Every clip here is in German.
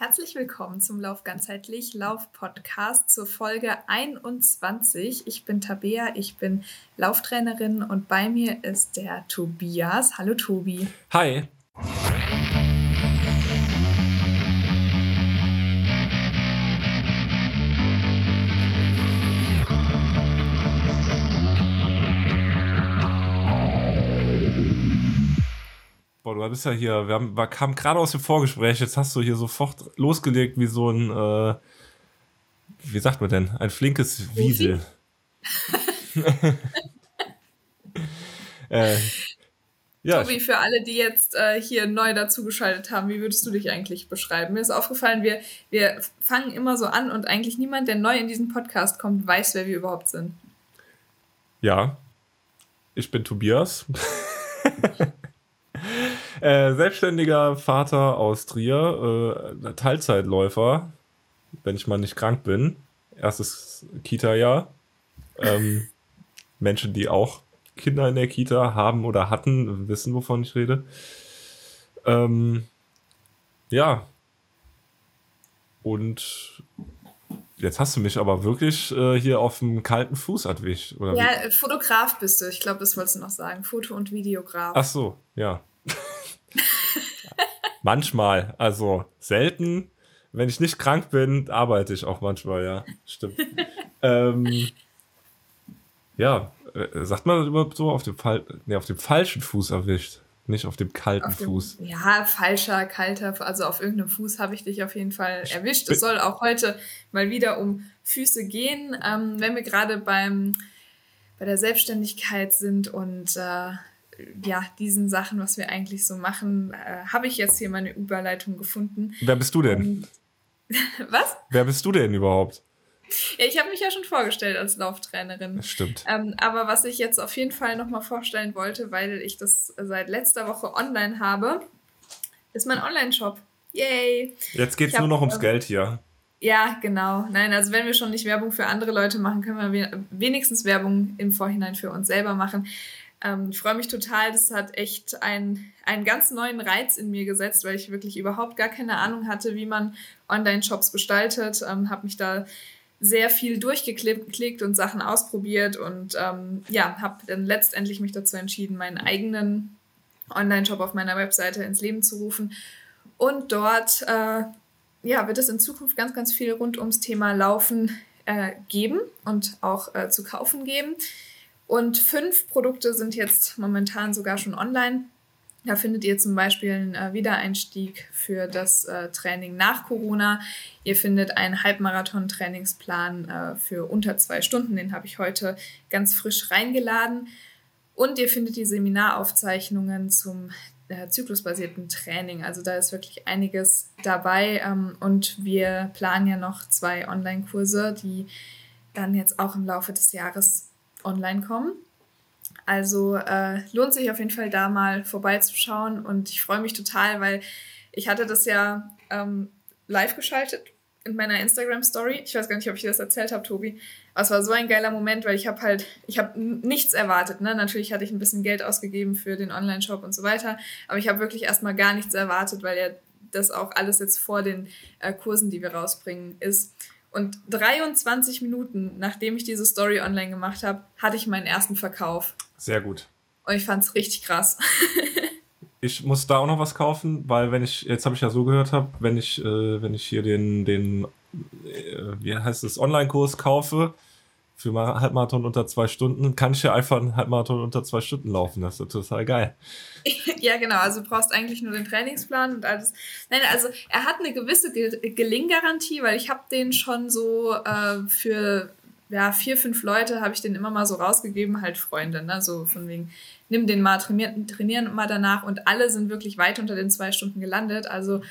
Herzlich willkommen zum Lauf ganzheitlich Lauf Podcast zur Folge 21. Ich bin Tabea, ich bin Lauftrainerin und bei mir ist der Tobias. Hallo Tobi. Hi. Du bist ja hier, wir, haben, wir kamen gerade aus dem Vorgespräch, jetzt hast du hier sofort losgelegt wie so ein, äh, wie sagt man denn, ein flinkes Wiesel. äh, ja. Tobi, für alle, die jetzt äh, hier neu dazugeschaltet haben, wie würdest du dich eigentlich beschreiben? Mir ist aufgefallen, wir, wir fangen immer so an und eigentlich niemand, der neu in diesen Podcast kommt, weiß, wer wir überhaupt sind. Ja, ich bin Tobias. Äh, selbstständiger Vater aus Trier, äh, Teilzeitläufer, wenn ich mal nicht krank bin. Erstes Kita-Jahr. Ähm, Menschen, die auch Kinder in der Kita haben oder hatten, wissen, wovon ich rede. Ähm, ja. Und jetzt hast du mich aber wirklich äh, hier auf dem kalten Fuß erwischt. Ja, wie? Fotograf bist du. Ich glaube, das wolltest du noch sagen. Foto- und Videograf. Ach so, ja. manchmal, also selten. Wenn ich nicht krank bin, arbeite ich auch manchmal, ja. Stimmt. ähm, ja, äh, sagt man überhaupt so auf dem, Fall, nee, auf dem falschen Fuß erwischt, nicht auf dem kalten auf dem, Fuß. Ja, falscher, kalter, also auf irgendeinem Fuß habe ich dich auf jeden Fall erwischt. Es soll auch heute mal wieder um Füße gehen, ähm, wenn wir gerade beim bei der Selbstständigkeit sind und äh, ja, diesen Sachen, was wir eigentlich so machen, äh, habe ich jetzt hier meine Überleitung gefunden. Wer bist du denn? Was? Wer bist du denn überhaupt? Ja, ich habe mich ja schon vorgestellt als Lauftrainerin. Das stimmt. Ähm, aber was ich jetzt auf jeden Fall nochmal vorstellen wollte, weil ich das seit letzter Woche online habe, ist mein Online-Shop. Yay! Jetzt geht es nur noch ums ähm, Geld hier. Ja, genau. Nein, also wenn wir schon nicht Werbung für andere Leute machen, können wir wenigstens Werbung im Vorhinein für uns selber machen. Ähm, ich freue mich total. Das hat echt ein, einen ganz neuen Reiz in mir gesetzt, weil ich wirklich überhaupt gar keine Ahnung hatte, wie man Online-Shops gestaltet. Ähm, habe mich da sehr viel durchgeklickt und Sachen ausprobiert und ähm, ja, habe dann letztendlich mich dazu entschieden, meinen eigenen Online-Shop auf meiner Webseite ins Leben zu rufen. Und dort äh, ja, wird es in Zukunft ganz, ganz viel rund ums Thema Laufen äh, geben und auch äh, zu kaufen geben. Und fünf Produkte sind jetzt momentan sogar schon online. Da findet ihr zum Beispiel einen äh, Wiedereinstieg für das äh, Training nach Corona. Ihr findet einen Halbmarathon-Trainingsplan äh, für unter zwei Stunden. Den habe ich heute ganz frisch reingeladen. Und ihr findet die Seminaraufzeichnungen zum zyklusbasierten Training. Also da ist wirklich einiges dabei. Ähm, und wir planen ja noch zwei Online-Kurse, die dann jetzt auch im Laufe des Jahres online kommen. Also äh, lohnt sich auf jeden Fall da mal vorbeizuschauen und ich freue mich total, weil ich hatte das ja ähm, live geschaltet in meiner Instagram Story. Ich weiß gar nicht, ob ich das erzählt habe, Tobi. Aber es war so ein geiler Moment, weil ich habe halt, ich habe nichts erwartet. Ne? Natürlich hatte ich ein bisschen Geld ausgegeben für den Online-Shop und so weiter, aber ich habe wirklich erstmal gar nichts erwartet, weil ja das auch alles jetzt vor den äh, Kursen, die wir rausbringen, ist. Und 23 Minuten, nachdem ich diese Story online gemacht habe, hatte ich meinen ersten Verkauf. Sehr gut. Und ich fand es richtig krass. ich muss da auch noch was kaufen, weil wenn ich, jetzt habe ich ja so gehört habe, wenn ich, äh, wenn ich hier den, den, äh, wie heißt es, Online-Kurs kaufe, für mal Halbmarathon unter zwei Stunden, kann ich ja einfach einen Halbmarathon unter zwei Stunden laufen. Das ist total geil. ja, genau. Also du brauchst eigentlich nur den Trainingsplan und alles. Nein, also er hat eine gewisse Gelinggarantie, weil ich habe den schon so äh, für ja, vier, fünf Leute habe ich den immer mal so rausgegeben, halt Freunde, ne? So von wegen, nimm den mal, trainieren, trainieren mal danach und alle sind wirklich weit unter den zwei Stunden gelandet. Also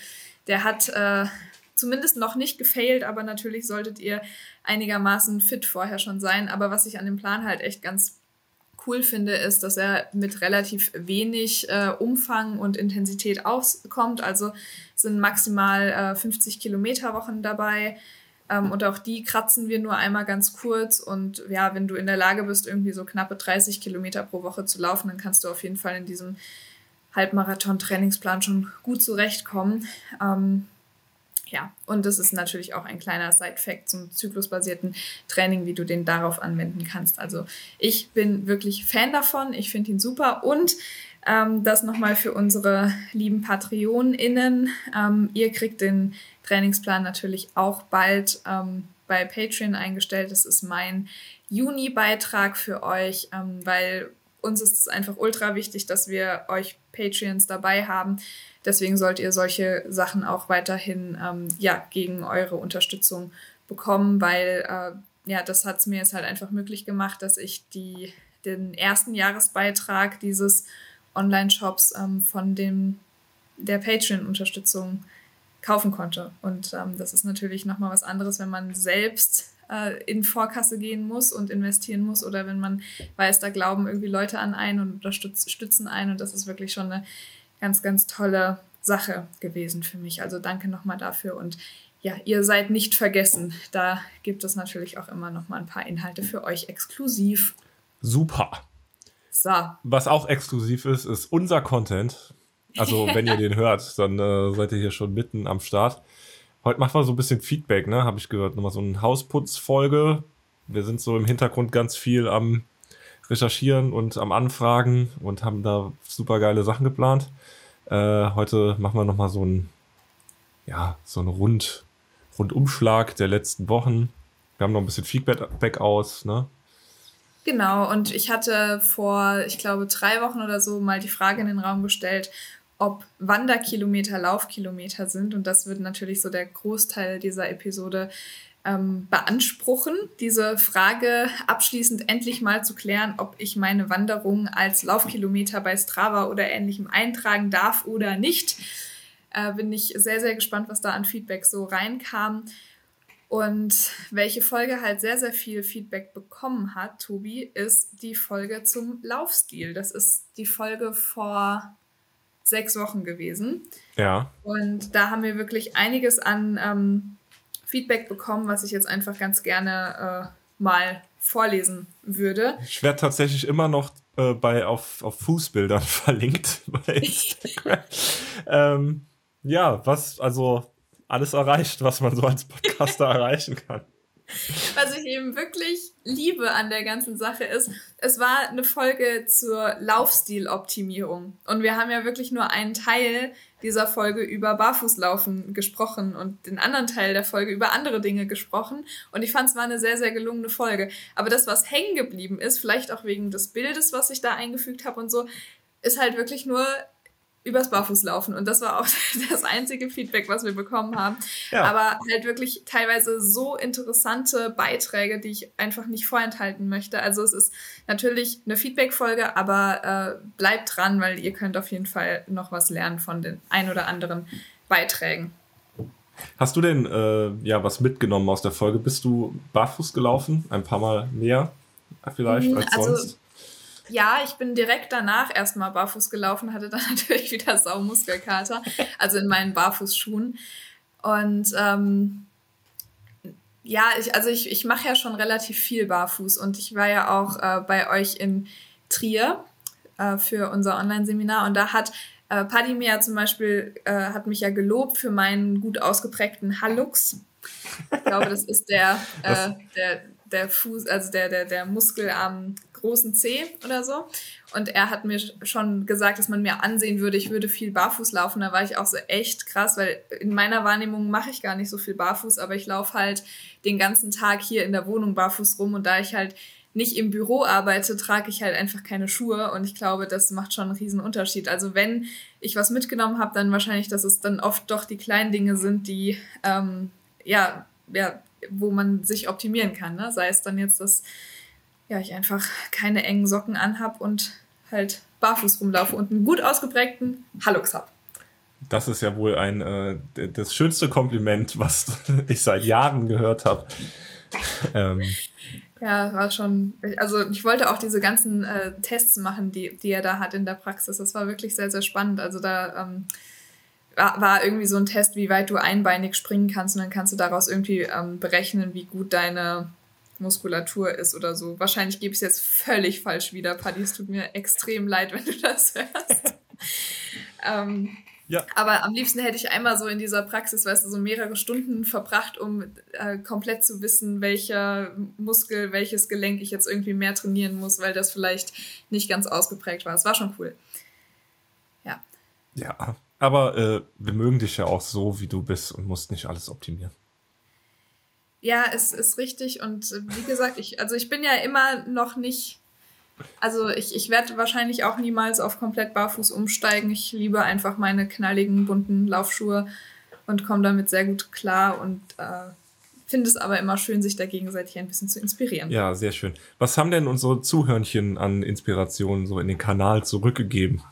der hat äh, zumindest noch nicht gefailt, aber natürlich solltet ihr einigermaßen fit vorher schon sein. Aber was ich an dem Plan halt echt ganz cool finde, ist, dass er mit relativ wenig äh, Umfang und Intensität auskommt. Also sind maximal äh, 50 Kilometer Wochen dabei. Ähm, und auch die kratzen wir nur einmal ganz kurz. Und ja, wenn du in der Lage bist, irgendwie so knappe 30 Kilometer pro Woche zu laufen, dann kannst du auf jeden Fall in diesem Halbmarathon-Trainingsplan schon gut zurechtkommen. Ähm, ja, und das ist natürlich auch ein kleiner Side-Fact zum zyklusbasierten Training, wie du den darauf anwenden kannst. Also ich bin wirklich Fan davon, ich finde ihn super und ähm, das nochmal für unsere lieben PatreonInnen. Ähm, ihr kriegt den Trainingsplan natürlich auch bald ähm, bei Patreon eingestellt. Das ist mein Juni-Beitrag für euch, ähm, weil uns ist es einfach ultra wichtig, dass wir euch Patreons dabei haben. Deswegen sollt ihr solche Sachen auch weiterhin ähm, ja, gegen eure Unterstützung bekommen, weil äh, ja, das hat es mir jetzt halt einfach möglich gemacht, dass ich die, den ersten Jahresbeitrag dieses Online-Shops ähm, von dem, der Patreon-Unterstützung kaufen konnte. Und ähm, das ist natürlich nochmal was anderes, wenn man selbst äh, in Vorkasse gehen muss und investieren muss oder wenn man weiß, da glauben irgendwie Leute an einen und unterstützen einen. Und das ist wirklich schon eine ganz, ganz tolle Sache gewesen für mich. Also danke nochmal dafür und ja, ihr seid nicht vergessen. Da gibt es natürlich auch immer noch mal ein paar Inhalte für euch exklusiv. Super. So. Was auch exklusiv ist, ist unser Content. Also, wenn ihr den hört, dann äh, seid ihr hier schon mitten am Start. Heute machen wir so ein bisschen Feedback, ne? Habe ich gehört. Nochmal so eine Hausputzfolge. Wir sind so im Hintergrund ganz viel am Recherchieren und am Anfragen und haben da super geile Sachen geplant. Äh, heute machen wir nochmal so ein, ja, so einen Rund, Rundumschlag der letzten Wochen. Wir haben noch ein bisschen Feedback aus, ne? Genau, und ich hatte vor, ich glaube, drei Wochen oder so mal die Frage in den Raum gestellt, ob Wanderkilometer Laufkilometer sind. Und das wird natürlich so der Großteil dieser Episode ähm, beanspruchen, diese Frage abschließend endlich mal zu klären, ob ich meine Wanderung als Laufkilometer bei Strava oder ähnlichem eintragen darf oder nicht. Äh, bin ich sehr, sehr gespannt, was da an Feedback so reinkam. Und welche Folge halt sehr, sehr viel Feedback bekommen hat, Tobi, ist die Folge zum Laufstil. Das ist die Folge vor sechs Wochen gewesen. Ja. Und da haben wir wirklich einiges an ähm, Feedback bekommen, was ich jetzt einfach ganz gerne äh, mal vorlesen würde. Ich werde tatsächlich immer noch äh, bei, auf, auf Fußbildern verlinkt bei Instagram. ähm, ja, was, also alles erreicht, was man so als Podcaster erreichen kann. Was ich eben wirklich liebe an der ganzen Sache ist, es war eine Folge zur Laufstiloptimierung. Und wir haben ja wirklich nur einen Teil dieser Folge über Barfußlaufen gesprochen und den anderen Teil der Folge über andere Dinge gesprochen. Und ich fand es war eine sehr, sehr gelungene Folge. Aber das, was hängen geblieben ist, vielleicht auch wegen des Bildes, was ich da eingefügt habe und so, ist halt wirklich nur übers Barfußlaufen. Und das war auch das einzige Feedback, was wir bekommen haben. Ja. Aber halt wirklich teilweise so interessante Beiträge, die ich einfach nicht vorenthalten möchte. Also es ist natürlich eine Feedback-Folge, aber äh, bleibt dran, weil ihr könnt auf jeden Fall noch was lernen von den ein oder anderen Beiträgen. Hast du denn äh, ja was mitgenommen aus der Folge? Bist du barfuß gelaufen? Ein paar Mal mehr vielleicht mhm, als also, sonst? Ja, ich bin direkt danach erstmal barfuß gelaufen, hatte dann natürlich wieder Saumuskelkater, also in meinen Barfußschuhen. Und ähm, ja, ich, also ich, ich mache ja schon relativ viel barfuß und ich war ja auch äh, bei euch in Trier äh, für unser Online-Seminar und da hat äh, Paddy mir zum Beispiel, äh, hat mich ja gelobt für meinen gut ausgeprägten Hallux. Ich glaube, das ist der, äh, der, der Fuß, also der, der, der Muskel am großen C oder so. Und er hat mir schon gesagt, dass man mir ansehen würde, ich würde viel barfuß laufen. Da war ich auch so echt krass, weil in meiner Wahrnehmung mache ich gar nicht so viel barfuß, aber ich laufe halt den ganzen Tag hier in der Wohnung barfuß rum und da ich halt nicht im Büro arbeite, trage ich halt einfach keine Schuhe und ich glaube, das macht schon einen riesen Unterschied. Also wenn ich was mitgenommen habe, dann wahrscheinlich, dass es dann oft doch die kleinen Dinge sind, die ähm, ja, ja, wo man sich optimieren kann. Ne? Sei es dann jetzt das ja, ich einfach keine engen Socken anhab und halt barfuß rumlaufe und einen gut ausgeprägten Hallux habe. Das ist ja wohl ein äh, das schönste Kompliment, was ich seit Jahren gehört habe. ähm. Ja, war schon. Also ich wollte auch diese ganzen äh, Tests machen, die, die er da hat in der Praxis. Das war wirklich sehr, sehr spannend. Also da ähm, war, war irgendwie so ein Test, wie weit du einbeinig springen kannst und dann kannst du daraus irgendwie ähm, berechnen, wie gut deine Muskulatur ist oder so. Wahrscheinlich gebe ich es jetzt völlig falsch wieder, Paddy. Es tut mir extrem leid, wenn du das hörst. ähm, Ja. Aber am liebsten hätte ich einmal so in dieser Praxis, weißt du, so mehrere Stunden verbracht, um äh, komplett zu wissen, welcher Muskel, welches Gelenk ich jetzt irgendwie mehr trainieren muss, weil das vielleicht nicht ganz ausgeprägt war. Es war schon cool. Ja. Ja, aber äh, wir mögen dich ja auch so, wie du bist und musst nicht alles optimieren. Ja, es ist richtig. Und äh, wie gesagt, ich, also ich bin ja immer noch nicht also ich, ich werde wahrscheinlich auch niemals auf komplett barfuß umsteigen. Ich liebe einfach meine knalligen, bunten Laufschuhe und komme damit sehr gut klar und äh, finde es aber immer schön, sich da gegenseitig ein bisschen zu inspirieren. Ja, sehr schön. Was haben denn unsere Zuhörnchen an Inspirationen so in den Kanal zurückgegeben?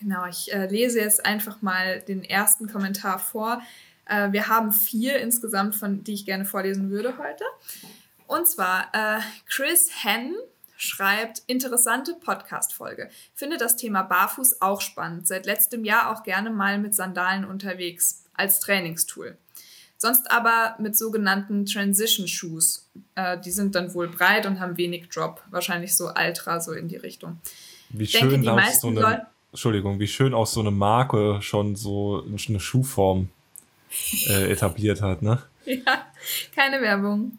Genau, ich äh, lese jetzt einfach mal den ersten Kommentar vor. Äh, wir haben vier insgesamt, von die ich gerne vorlesen würde heute. Und zwar äh, Chris Henn schreibt, interessante Podcast-Folge. Finde das Thema Barfuß auch spannend. Seit letztem Jahr auch gerne mal mit Sandalen unterwegs als Trainingstool. Sonst aber mit sogenannten Transition Shoes. Äh, die sind dann wohl breit und haben wenig Drop. Wahrscheinlich so Ultra, so in die Richtung. Wie schön denke, aus so eine, Entschuldigung, wie schön aus so eine Marke schon so eine Schuhform äh, etabliert hat, ne? Ja, keine Werbung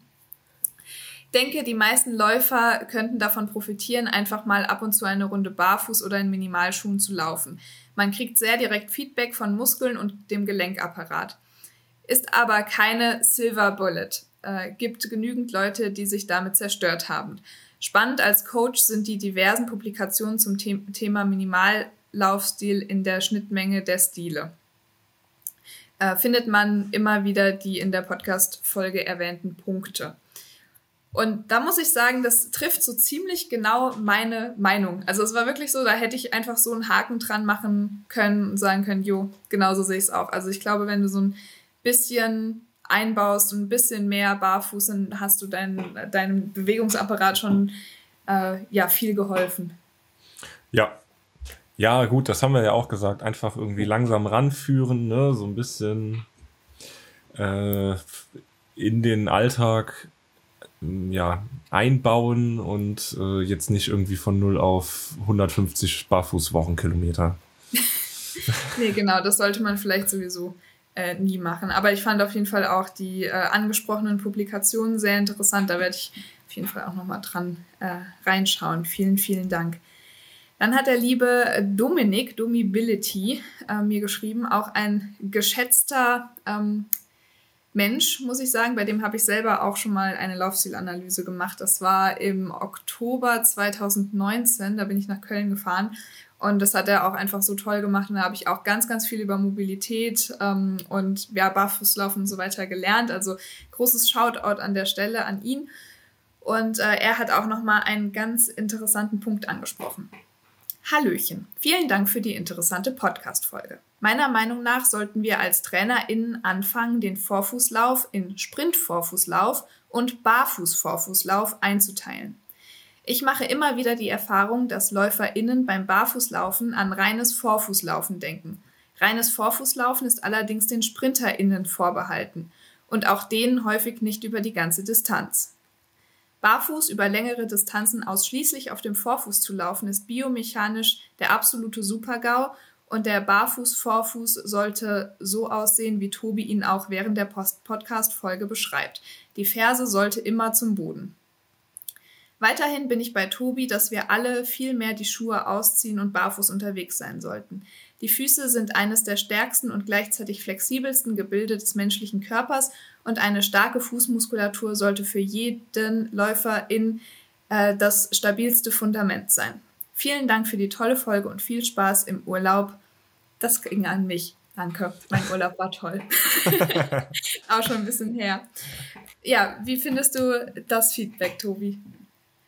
denke, die meisten Läufer könnten davon profitieren, einfach mal ab und zu eine Runde barfuß oder in Minimalschuhen zu laufen. Man kriegt sehr direkt Feedback von Muskeln und dem Gelenkapparat. Ist aber keine Silver Bullet. Äh, gibt genügend Leute, die sich damit zerstört haben. Spannend als Coach sind die diversen Publikationen zum The Thema Minimallaufstil in der Schnittmenge der Stile. Äh, findet man immer wieder die in der Podcast-Folge erwähnten Punkte. Und da muss ich sagen, das trifft so ziemlich genau meine Meinung. Also es war wirklich so, da hätte ich einfach so einen Haken dran machen können und sagen können, jo, genauso sehe ich es auch. Also ich glaube, wenn du so ein bisschen einbaust und ein bisschen mehr barfuß, dann hast du dein, deinem Bewegungsapparat schon äh, ja, viel geholfen. Ja. Ja, gut, das haben wir ja auch gesagt. Einfach irgendwie langsam ranführen, ne? so ein bisschen äh, in den Alltag ja, einbauen und äh, jetzt nicht irgendwie von 0 auf 150 Barfußwochenkilometer. nee, genau, das sollte man vielleicht sowieso äh, nie machen. Aber ich fand auf jeden Fall auch die äh, angesprochenen Publikationen sehr interessant. Da werde ich auf jeden Fall auch nochmal dran äh, reinschauen. Vielen, vielen Dank. Dann hat der liebe Dominik, Domibility, äh, mir geschrieben, auch ein geschätzter ähm, Mensch, muss ich sagen. Bei dem habe ich selber auch schon mal eine Laufstilanalyse gemacht. Das war im Oktober 2019. Da bin ich nach Köln gefahren. Und das hat er auch einfach so toll gemacht. Und da habe ich auch ganz, ganz viel über Mobilität ähm, und ja, Barfußlaufen und so weiter gelernt. Also großes Shoutout an der Stelle an ihn. Und äh, er hat auch nochmal einen ganz interessanten Punkt angesprochen. Hallöchen, vielen Dank für die interessante Podcast-Folge. Meiner Meinung nach sollten wir als TrainerInnen anfangen, den Vorfußlauf in Sprint-Vorfußlauf und Barfuß-Vorfußlauf einzuteilen. Ich mache immer wieder die Erfahrung, dass LäuferInnen beim Barfußlaufen an reines Vorfußlaufen denken. Reines Vorfußlaufen ist allerdings den SprinterInnen vorbehalten und auch denen häufig nicht über die ganze Distanz. Barfuß über längere Distanzen ausschließlich auf dem Vorfuß zu laufen, ist biomechanisch der absolute Supergau und der Barfuß-Vorfuß sollte so aussehen, wie Tobi ihn auch während der Podcast-Folge beschreibt. Die Ferse sollte immer zum Boden. Weiterhin bin ich bei Tobi, dass wir alle viel mehr die Schuhe ausziehen und barfuß unterwegs sein sollten. Die Füße sind eines der stärksten und gleichzeitig flexibelsten Gebilde des menschlichen Körpers und eine starke Fußmuskulatur sollte für jeden Läufer in äh, das stabilste Fundament sein. Vielen Dank für die tolle Folge und viel Spaß im Urlaub. Das ging an mich. Danke. Mein Urlaub war toll. Auch schon ein bisschen her. Ja, wie findest du das Feedback, Tobi?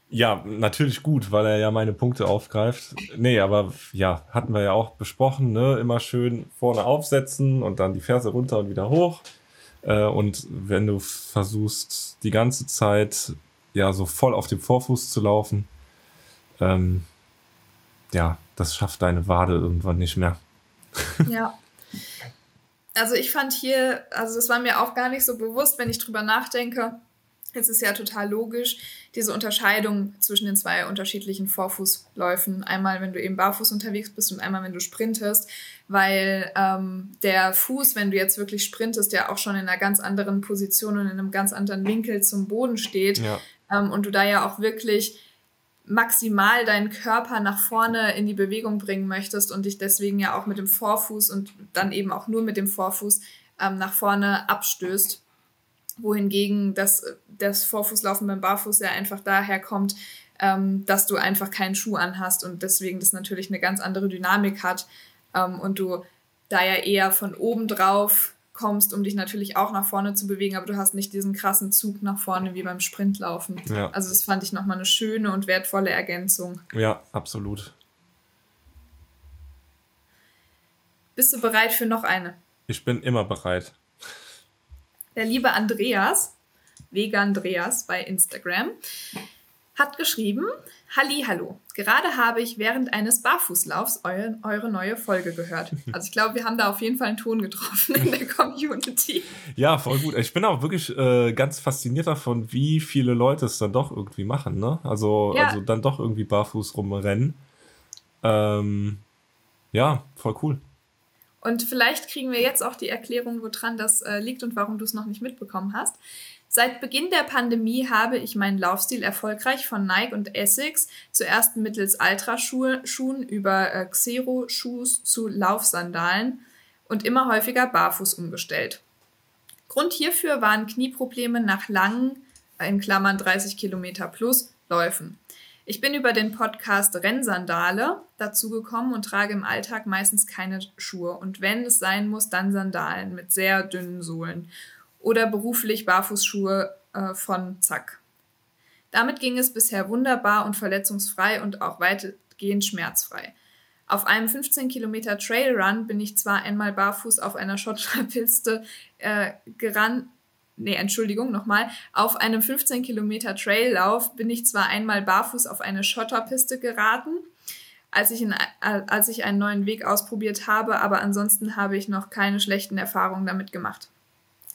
Ja, natürlich gut, weil er ja meine Punkte aufgreift. Nee, aber ja, hatten wir ja auch besprochen, ne? Immer schön vorne aufsetzen und dann die Ferse runter und wieder hoch. Äh, und wenn du versuchst, die ganze Zeit ja so voll auf dem Vorfuß zu laufen, ähm, ja, das schafft deine Wade irgendwann nicht mehr. Ja. Also ich fand hier, also das war mir auch gar nicht so bewusst, wenn ich drüber nachdenke, es ist ja total logisch, diese Unterscheidung zwischen den zwei unterschiedlichen Vorfußläufen. Einmal, wenn du eben barfuß unterwegs bist und einmal, wenn du sprintest, weil ähm, der Fuß, wenn du jetzt wirklich sprintest, ja auch schon in einer ganz anderen Position und in einem ganz anderen Winkel zum Boden steht. Ja. Ähm, und du da ja auch wirklich maximal deinen Körper nach vorne in die Bewegung bringen möchtest und dich deswegen ja auch mit dem Vorfuß und dann eben auch nur mit dem Vorfuß ähm, nach vorne abstößt wohingegen das, das Vorfußlaufen beim Barfuß ja einfach daher kommt, ähm, dass du einfach keinen Schuh anhast und deswegen das natürlich eine ganz andere Dynamik hat ähm, und du da ja eher von oben drauf kommst, um dich natürlich auch nach vorne zu bewegen, aber du hast nicht diesen krassen Zug nach vorne wie beim Sprintlaufen. Ja. Also das fand ich nochmal eine schöne und wertvolle Ergänzung. Ja, absolut. Bist du bereit für noch eine? Ich bin immer bereit. Der liebe Andreas, Vega Andreas bei Instagram, hat geschrieben, Halli, hallo. Gerade habe ich während eines Barfußlaufs eure, eure neue Folge gehört. Also ich glaube, wir haben da auf jeden Fall einen Ton getroffen in der Community. Ja, voll gut. Ich bin auch wirklich äh, ganz fasziniert davon, wie viele Leute es dann doch irgendwie machen. Ne? Also, ja. also dann doch irgendwie barfuß rumrennen. Ähm, ja, voll cool. Und vielleicht kriegen wir jetzt auch die Erklärung, woran das äh, liegt und warum du es noch nicht mitbekommen hast. Seit Beginn der Pandemie habe ich meinen Laufstil erfolgreich von Nike und Essex zuerst mittels Ultraschuhen über äh, Xero-Schuhs zu Laufsandalen und immer häufiger barfuß umgestellt. Grund hierfür waren Knieprobleme nach langen, in Klammern 30 Kilometer plus, Läufen. Ich bin über den Podcast Rennsandale dazugekommen und trage im Alltag meistens keine Schuhe und wenn es sein muss, dann Sandalen mit sehr dünnen Sohlen oder beruflich Barfußschuhe äh, von Zack. Damit ging es bisher wunderbar und verletzungsfrei und auch weitgehend schmerzfrei. Auf einem 15 Kilometer Trailrun bin ich zwar einmal barfuß auf einer Schotterpiste äh, gerannt, nee, Entschuldigung, nochmal, auf einem 15 Kilometer Traillauf bin ich zwar einmal barfuß auf eine Schotterpiste geraten, als ich, in, als ich einen neuen Weg ausprobiert habe, aber ansonsten habe ich noch keine schlechten Erfahrungen damit gemacht.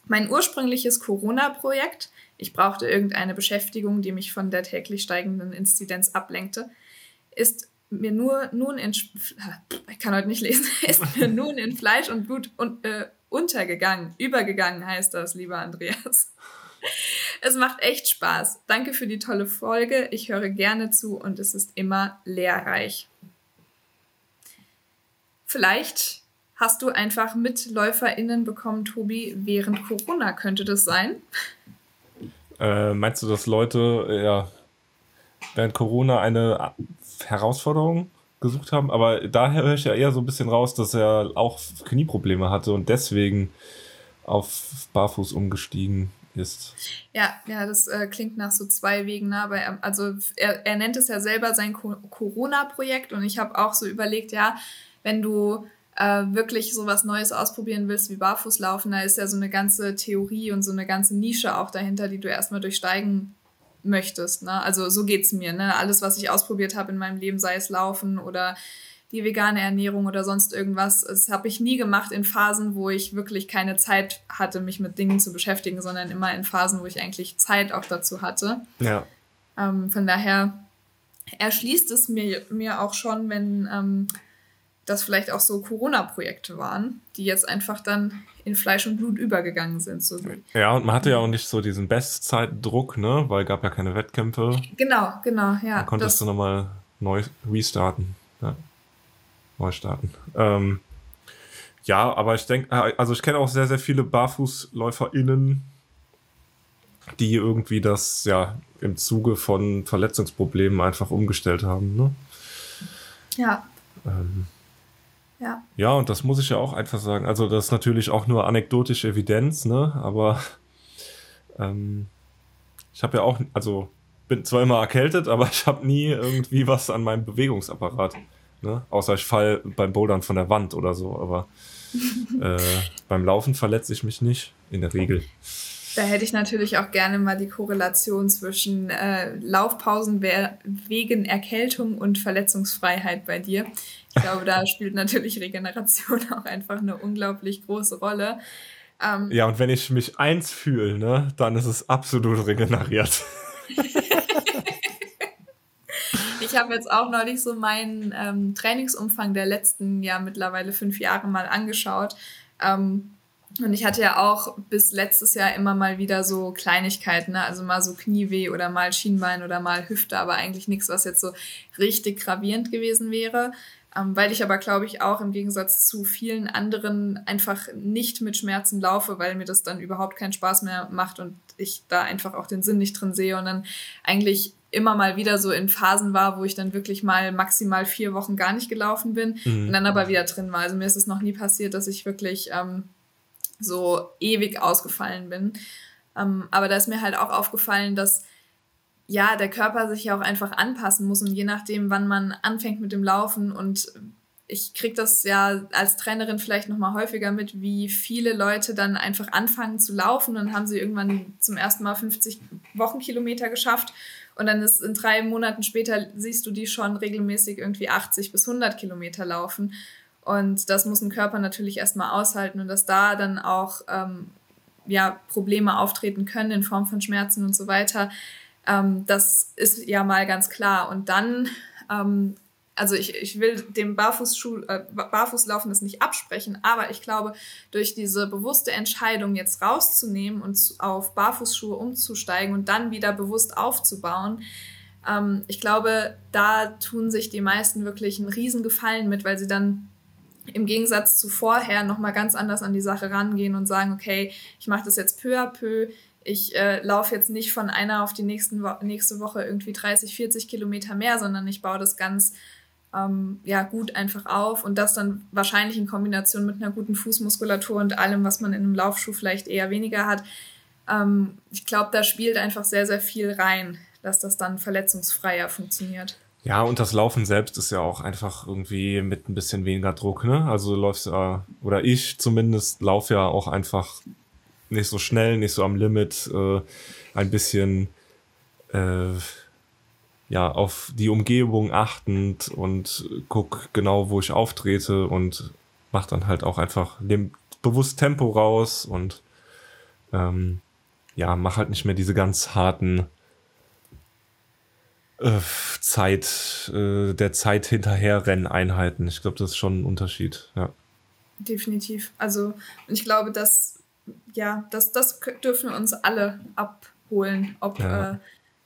Mein ursprüngliches Corona-Projekt, ich brauchte irgendeine Beschäftigung, die mich von der täglich steigenden Inzidenz ablenkte, ist mir nur nun in ich kann heute nicht lesen, ist mir nun in Fleisch und Blut und, äh, untergegangen, übergegangen heißt das, lieber Andreas. Es macht echt Spaß. Danke für die tolle Folge. Ich höre gerne zu und es ist immer lehrreich. Vielleicht hast du einfach MitläuferInnen bekommen, Tobi, während Corona. Könnte das sein? Äh, meinst du, dass Leute ja während Corona eine Herausforderung gesucht haben, aber daher höre ich ja eher so ein bisschen raus, dass er auch Knieprobleme hatte und deswegen auf Barfuß umgestiegen ist. Ja, ja, das äh, klingt nach so zwei Wegen. Ne? Aber er, also er, er nennt es ja selber sein Co Corona-Projekt und ich habe auch so überlegt, ja, wenn du äh, wirklich so was Neues ausprobieren willst wie Barfußlaufen, da ist ja so eine ganze Theorie und so eine ganze Nische auch dahinter, die du erstmal durchsteigen möchtest. Ne? Also so geht's mir. Ne? Alles, was ich ausprobiert habe in meinem Leben, sei es Laufen oder die vegane Ernährung oder sonst irgendwas, das habe ich nie gemacht in Phasen, wo ich wirklich keine Zeit hatte, mich mit Dingen zu beschäftigen, sondern immer in Phasen, wo ich eigentlich Zeit auch dazu hatte. Ja. Ähm, von daher erschließt es mir, mir auch schon, wenn ähm, das vielleicht auch so Corona-Projekte waren, die jetzt einfach dann in Fleisch und Blut übergegangen sind. So ja, und man hatte ja auch nicht so diesen Bestzeitdruck, ne? Weil gab ja keine Wettkämpfe. Genau, genau, ja. Dann konntest du nochmal neu restarten. Ja. Neu starten. Ähm, ja, aber ich denke, also ich kenne auch sehr, sehr viele BarfußläuferInnen, die irgendwie das ja im Zuge von Verletzungsproblemen einfach umgestellt haben, ne? Ja. Ähm, ja. Ja, und das muss ich ja auch einfach sagen. Also, das ist natürlich auch nur anekdotische Evidenz, ne? Aber ähm, ich habe ja auch, also bin zwar immer erkältet, aber ich habe nie irgendwie was an meinem Bewegungsapparat. Ne? Außer ich fall beim Bouldern von der Wand oder so, aber äh, beim Laufen verletze ich mich nicht, in der Regel. Da hätte ich natürlich auch gerne mal die Korrelation zwischen äh, Laufpausen wegen Erkältung und Verletzungsfreiheit bei dir. Ich glaube, da spielt natürlich Regeneration auch einfach eine unglaublich große Rolle. Ähm, ja, und wenn ich mich eins fühle, ne, dann ist es absolut regeneriert. ich habe jetzt auch neulich so meinen ähm, Trainingsumfang der letzten ja mittlerweile fünf Jahre mal angeschaut. Ähm, und ich hatte ja auch bis letztes Jahr immer mal wieder so Kleinigkeiten, ne? also mal so Knieweh oder mal Schienbein oder mal Hüfte, aber eigentlich nichts, was jetzt so richtig gravierend gewesen wäre. Ähm, weil ich aber, glaube ich, auch im Gegensatz zu vielen anderen einfach nicht mit Schmerzen laufe, weil mir das dann überhaupt keinen Spaß mehr macht und ich da einfach auch den Sinn nicht drin sehe und dann eigentlich immer mal wieder so in Phasen war, wo ich dann wirklich mal maximal vier Wochen gar nicht gelaufen bin mhm. und dann aber wieder drin war. Also mir ist es noch nie passiert, dass ich wirklich ähm, so ewig ausgefallen bin. Ähm, aber da ist mir halt auch aufgefallen, dass ja, der Körper sich ja auch einfach anpassen muss und je nachdem, wann man anfängt mit dem Laufen und ich kriege das ja als Trainerin vielleicht noch mal häufiger mit, wie viele Leute dann einfach anfangen zu laufen und haben sie irgendwann zum ersten Mal 50 Wochenkilometer geschafft und dann ist in drei Monaten später siehst du die schon regelmäßig irgendwie 80 bis 100 Kilometer laufen und das muss ein Körper natürlich erstmal aushalten und dass da dann auch ähm, ja, Probleme auftreten können in Form von Schmerzen und so weiter. Ähm, das ist ja mal ganz klar. Und dann, ähm, also ich, ich will dem Barfußschuh, äh, Barfußlaufen das nicht absprechen, aber ich glaube, durch diese bewusste Entscheidung jetzt rauszunehmen und auf Barfußschuhe umzusteigen und dann wieder bewusst aufzubauen, ähm, ich glaube, da tun sich die meisten wirklich einen Riesengefallen mit, weil sie dann im Gegensatz zu vorher nochmal ganz anders an die Sache rangehen und sagen, okay, ich mache das jetzt peu à peu. Ich äh, laufe jetzt nicht von einer auf die nächsten Wo nächste Woche irgendwie 30, 40 Kilometer mehr, sondern ich baue das ganz ähm, ja, gut einfach auf und das dann wahrscheinlich in Kombination mit einer guten Fußmuskulatur und allem, was man in einem Laufschuh vielleicht eher weniger hat. Ähm, ich glaube, da spielt einfach sehr, sehr viel rein, dass das dann verletzungsfreier funktioniert. Ja, und das Laufen selbst ist ja auch einfach irgendwie mit ein bisschen weniger Druck, ne? Also du läufst ja, oder ich zumindest laufe ja auch einfach nicht so schnell, nicht so am Limit, äh, ein bisschen äh, ja auf die Umgebung achtend und guck genau, wo ich auftrete und mach dann halt auch einfach bewusst Tempo raus und ähm, ja, mach halt nicht mehr diese ganz harten äh, Zeit, äh, der Zeit hinterherrennen Einheiten. Ich glaube, das ist schon ein Unterschied, ja. Definitiv. Also, ich glaube, dass, ja, das, das dürfen wir uns alle abholen, ob ja. äh,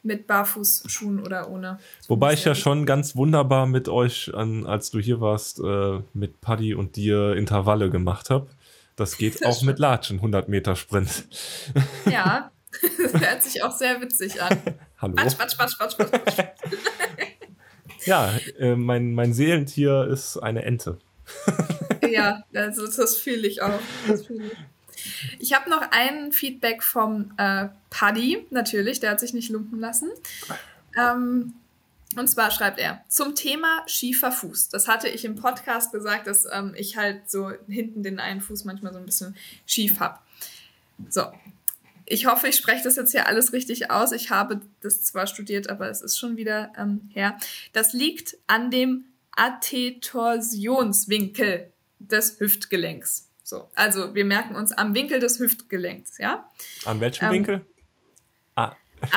mit Barfußschuhen oder ohne. Wobei ich ja schon ganz wunderbar mit euch, an, als du hier warst, äh, mit Paddy und dir Intervalle gemacht habe. Das geht das auch stimmt. mit Latschen, 100 Meter Sprint. Ja, das hört sich auch sehr witzig an. Hallo. Quatsch, Quatsch, Quatsch, Quatsch, Quatsch. ja, äh, mein, mein Seelentier ist eine Ente. ja, also das fühle ich auch. Fühl ich. Ich habe noch ein Feedback vom äh, Paddy, natürlich, der hat sich nicht lumpen lassen. Ähm, und zwar schreibt er zum Thema schiefer Fuß. Das hatte ich im Podcast gesagt, dass ähm, ich halt so hinten den einen Fuß manchmal so ein bisschen schief habe. So, ich hoffe, ich spreche das jetzt hier alles richtig aus. Ich habe das zwar studiert, aber es ist schon wieder ähm, her. Das liegt an dem Athetorsionswinkel des Hüftgelenks. So, also wir merken uns am Winkel des Hüftgelenks, ja? An welchem ähm, Winkel? Ah.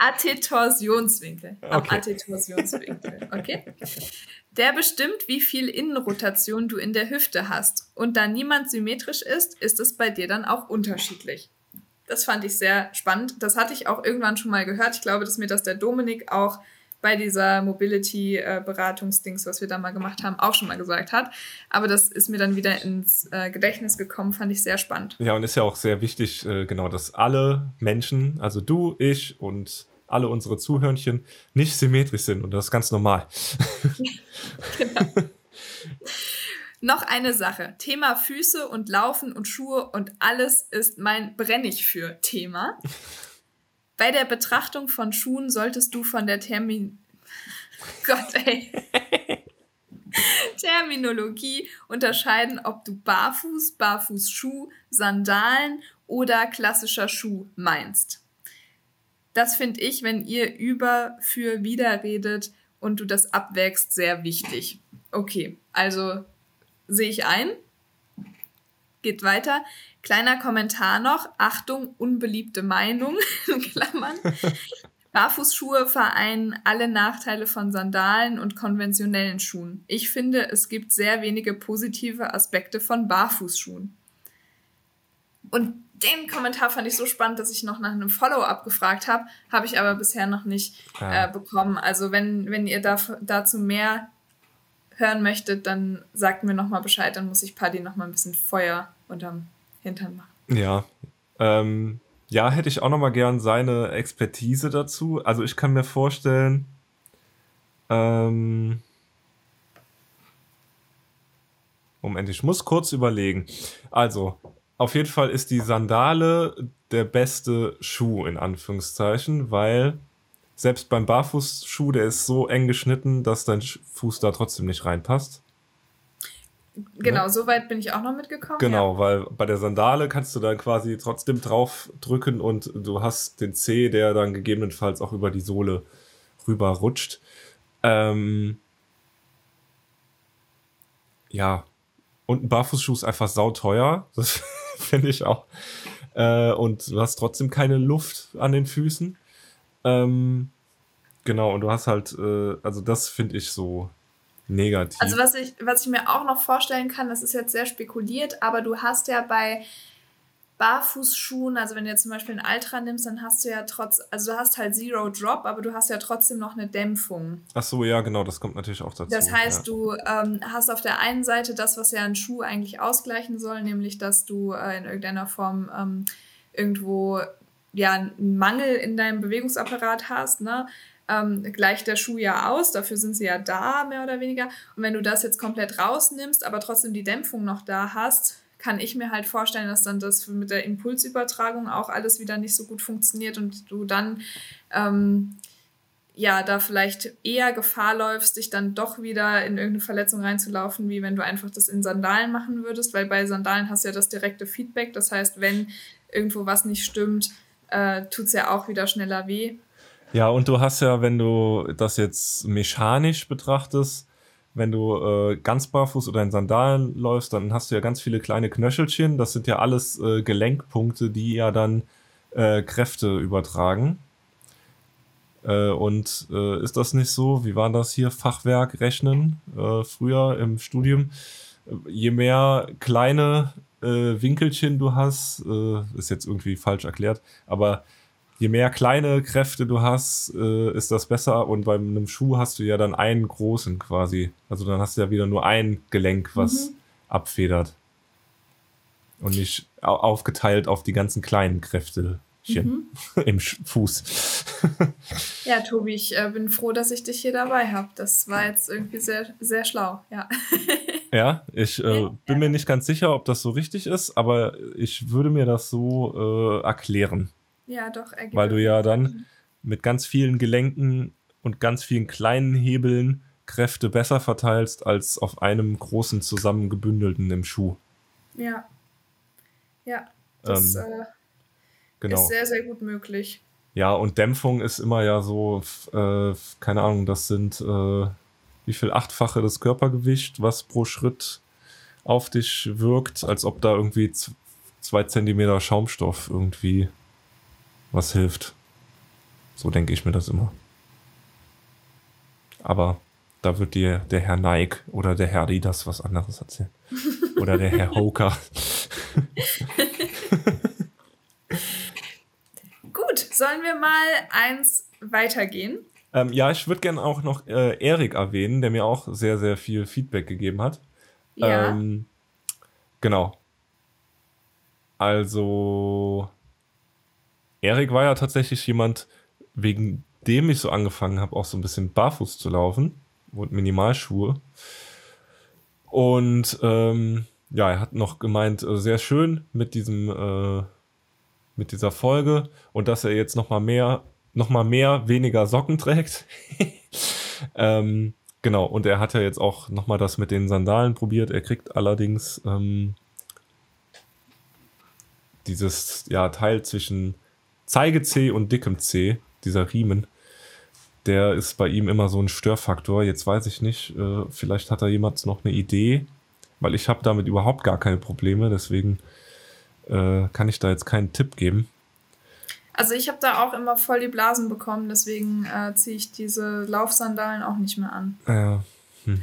Athetorsionswinkel. Am okay. Athetorsionswinkel. Okay. Der bestimmt, wie viel Innenrotation du in der Hüfte hast. Und da niemand symmetrisch ist, ist es bei dir dann auch unterschiedlich. Das fand ich sehr spannend. Das hatte ich auch irgendwann schon mal gehört. Ich glaube, dass mir das der Dominik auch bei dieser Mobility-Beratungsdings, was wir da mal gemacht haben, auch schon mal gesagt hat. Aber das ist mir dann wieder ins äh, Gedächtnis gekommen, fand ich sehr spannend. Ja, und ist ja auch sehr wichtig, äh, genau, dass alle Menschen, also du, ich und alle unsere Zuhörnchen nicht symmetrisch sind und das ist ganz normal. genau. Noch eine Sache. Thema Füße und Laufen und Schuhe und alles ist mein Brennig für Thema. Bei der Betrachtung von Schuhen solltest du von der Termin Gott, ey. Terminologie unterscheiden, ob du Barfuß, Barfußschuh, Sandalen oder klassischer Schuh meinst. Das finde ich, wenn ihr über, für, wieder redet und du das abwägst, sehr wichtig. Okay, also sehe ich ein. geht weiter. Kleiner Kommentar noch. Achtung, unbeliebte Meinung. Klammern. Barfußschuhe vereinen alle Nachteile von Sandalen und konventionellen Schuhen. Ich finde, es gibt sehr wenige positive Aspekte von Barfußschuhen. Und den Kommentar fand ich so spannend, dass ich noch nach einem Follow-up gefragt habe, habe ich aber bisher noch nicht äh, bekommen. Also wenn, wenn ihr da, dazu mehr hören möchtet, dann sagt mir nochmal Bescheid, dann muss ich Paddy nochmal ein bisschen Feuer unterm Hintern machen. Ja, ähm, ja, hätte ich auch nochmal gern seine Expertise dazu. Also ich kann mir vorstellen, ähm, Moment, ich muss kurz überlegen. Also, auf jeden Fall ist die Sandale der beste Schuh in Anführungszeichen, weil selbst beim Barfußschuh, der ist so eng geschnitten, dass dein Fuß da trotzdem nicht reinpasst. Genau, ne? so weit bin ich auch noch mitgekommen. Genau, ja. weil bei der Sandale kannst du dann quasi trotzdem drauf drücken und du hast den Zeh, der dann gegebenenfalls auch über die Sohle rüber rutscht. Ähm ja, und ein Barfußschuh ist einfach sauteuer. Das finde ich auch. Äh, und du hast trotzdem keine Luft an den Füßen. Ähm, genau, und du hast halt, äh, also das finde ich so negativ. Also was ich, was ich mir auch noch vorstellen kann, das ist jetzt sehr spekuliert, aber du hast ja bei Barfußschuhen, also wenn du jetzt zum Beispiel einen Ultra nimmst, dann hast du ja trotz, also du hast halt Zero Drop, aber du hast ja trotzdem noch eine Dämpfung. Ach so, ja, genau, das kommt natürlich auch dazu. Das heißt, ja. du ähm, hast auf der einen Seite das, was ja ein Schuh eigentlich ausgleichen soll, nämlich dass du äh, in irgendeiner Form ähm, irgendwo ja einen Mangel in deinem Bewegungsapparat hast, ne? Ähm, gleicht der Schuh ja aus, dafür sind sie ja da, mehr oder weniger. Und wenn du das jetzt komplett rausnimmst, aber trotzdem die Dämpfung noch da hast, kann ich mir halt vorstellen, dass dann das mit der Impulsübertragung auch alles wieder nicht so gut funktioniert und du dann ähm, ja da vielleicht eher Gefahr läufst, dich dann doch wieder in irgendeine Verletzung reinzulaufen, wie wenn du einfach das in Sandalen machen würdest, weil bei Sandalen hast du ja das direkte Feedback. Das heißt, wenn irgendwo was nicht stimmt, äh, tut es ja auch wieder schneller weh. Ja, und du hast ja, wenn du das jetzt mechanisch betrachtest, wenn du äh, ganz barfuß oder in Sandalen läufst, dann hast du ja ganz viele kleine Knöchelchen. Das sind ja alles äh, Gelenkpunkte, die ja dann äh, Kräfte übertragen. Äh, und äh, ist das nicht so? Wie war das hier? Fachwerk rechnen äh, früher im Studium. Je mehr kleine Winkelchen du hast, ist jetzt irgendwie falsch erklärt, aber je mehr kleine Kräfte du hast, äh, ist das besser. Und bei einem Schuh hast du ja dann einen großen quasi. Also dann hast du ja wieder nur ein Gelenk, was mhm. abfedert. Und nicht aufgeteilt auf die ganzen kleinen Kräfte. Mhm. im Fuß. ja, Tobi, ich äh, bin froh, dass ich dich hier dabei habe. Das war jetzt irgendwie sehr, sehr schlau, ja. ja, ich äh, bin mir nicht ganz sicher, ob das so richtig ist, aber ich würde mir das so äh, erklären. Ja, doch. Weil du ja dann mit ganz vielen Gelenken und ganz vielen kleinen Hebeln Kräfte besser verteilst als auf einem großen zusammengebündelten im Schuh. Ja. Ja. Das ähm, äh, genau. ist sehr, sehr gut möglich. Ja, und Dämpfung ist immer ja so, äh, keine Ahnung, das sind äh, wie viel achtfache das Körpergewicht, was pro Schritt auf dich wirkt, als ob da irgendwie zwei Zentimeter Schaumstoff irgendwie was hilft. So denke ich mir das immer. Aber da wird dir der Herr Nike oder der Herr das was anderes erzählen. Oder der Herr Hoker. Gut, sollen wir mal eins weitergehen? Ähm, ja, ich würde gerne auch noch äh, Erik erwähnen, der mir auch sehr, sehr viel Feedback gegeben hat. Ja. Ähm, genau. Also, Erik war ja tatsächlich jemand, wegen dem ich so angefangen habe, auch so ein bisschen barfuß zu laufen und Minimalschuhe. Und ähm, ja, er hat noch gemeint, äh, sehr schön mit diesem, äh, mit dieser Folge und dass er jetzt noch mal mehr, noch mal mehr weniger Socken trägt. ähm, genau. Und er hat ja jetzt auch noch mal das mit den Sandalen probiert. Er kriegt allerdings ähm, dieses ja Teil zwischen Zeige-C und dickem C, dieser Riemen, der ist bei ihm immer so ein Störfaktor. Jetzt weiß ich nicht, äh, vielleicht hat da jemand noch eine Idee, weil ich habe damit überhaupt gar keine Probleme, deswegen äh, kann ich da jetzt keinen Tipp geben. Also ich habe da auch immer voll die Blasen bekommen, deswegen äh, ziehe ich diese Laufsandalen auch nicht mehr an. Ja. Hm.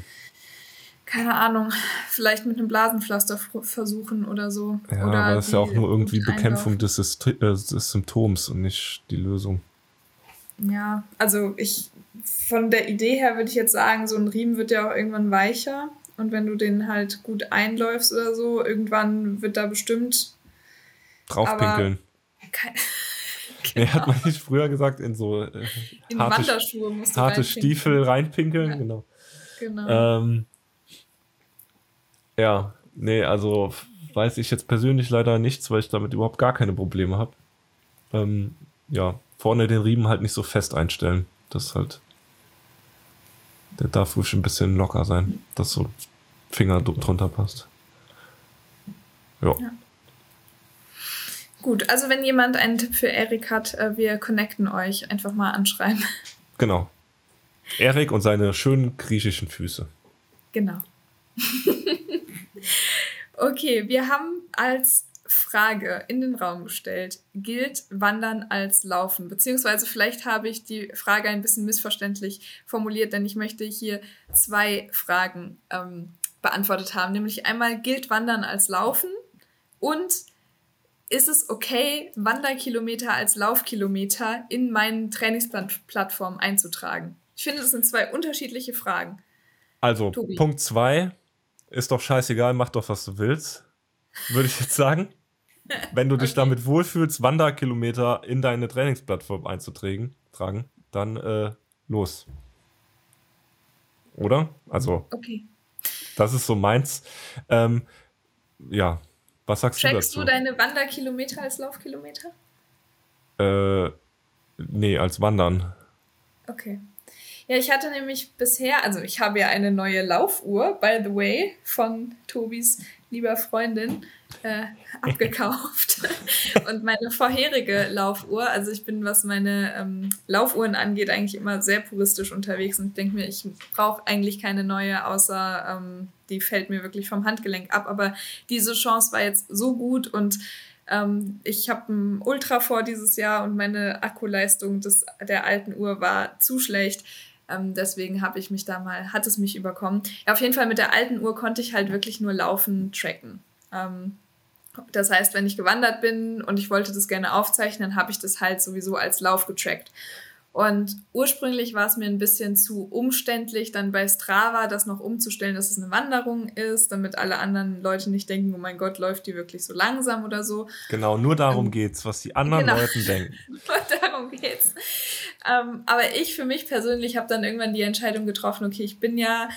Keine Ahnung, vielleicht mit einem Blasenpflaster versuchen oder so. Ja, oder aber das ist ja auch nur irgendwie Bekämpfung des, äh, des Symptoms und nicht die Lösung. Ja, also ich von der Idee her würde ich jetzt sagen, so ein Riemen wird ja auch irgendwann weicher. Und wenn du den halt gut einläufst oder so, irgendwann wird da bestimmt draufpinkeln. Kein, genau. Nee, hat man nicht früher gesagt, in so äh, in harte, Wanderschuhe musst du harte Stiefel reinpinkeln, ja. genau. Genau. Ähm, ja, nee, also weiß ich jetzt persönlich leider nichts, weil ich damit überhaupt gar keine Probleme habe. Ähm, ja, vorne den Riemen halt nicht so fest einstellen. Das halt. Der darf ruhig ein bisschen locker sein, dass so Finger drunter passt. Ja. ja. Gut, also wenn jemand einen Tipp für Erik hat, äh, wir connecten euch. Einfach mal anschreiben. Genau. Erik und seine schönen griechischen Füße. Genau. okay, wir haben als Frage in den Raum gestellt. Gilt Wandern als Laufen? Beziehungsweise vielleicht habe ich die Frage ein bisschen missverständlich formuliert, denn ich möchte hier zwei Fragen ähm, beantwortet haben. Nämlich einmal, gilt Wandern als Laufen? Und ist es okay, Wanderkilometer als Laufkilometer in meinen Trainingsplattform einzutragen? Ich finde, das sind zwei unterschiedliche Fragen. Also, Tobi. Punkt zwei ist doch scheißegal, mach doch, was du willst. Würde ich jetzt sagen. Wenn du dich okay. damit wohlfühlst, Wanderkilometer in deine Trainingsplattform einzutragen, tragen, dann äh, los. Oder? Also. Okay. Das ist so meins. Ähm, ja, was sagst Checkst du dazu? Checkst du deine Wanderkilometer als Laufkilometer? Äh, nee, als Wandern. Okay. Ja, ich hatte nämlich bisher, also ich habe ja eine neue Laufuhr, by the way, von Tobis lieber Freundin äh, abgekauft. und meine vorherige Laufuhr, also ich bin, was meine ähm, Laufuhren angeht, eigentlich immer sehr puristisch unterwegs und denke mir, ich brauche eigentlich keine neue, außer ähm, die fällt mir wirklich vom Handgelenk ab. Aber diese Chance war jetzt so gut und ähm, ich habe ein Ultra vor dieses Jahr und meine Akkuleistung des, der alten Uhr war zu schlecht ähm, deswegen habe ich mich da mal, hat es mich überkommen. Ja, auf jeden Fall mit der alten Uhr konnte ich halt wirklich nur laufen, tracken. Ähm, das heißt, wenn ich gewandert bin und ich wollte das gerne aufzeichnen, habe ich das halt sowieso als Lauf getrackt. Und ursprünglich war es mir ein bisschen zu umständlich, dann bei Strava das noch umzustellen, dass es eine Wanderung ist, damit alle anderen Leute nicht denken, oh mein Gott, läuft die wirklich so langsam oder so. Genau, nur darum ähm, geht's, was die anderen genau. Leute denken. nur darum geht's. Ähm, aber ich für mich persönlich habe dann irgendwann die Entscheidung getroffen, okay, ich bin ja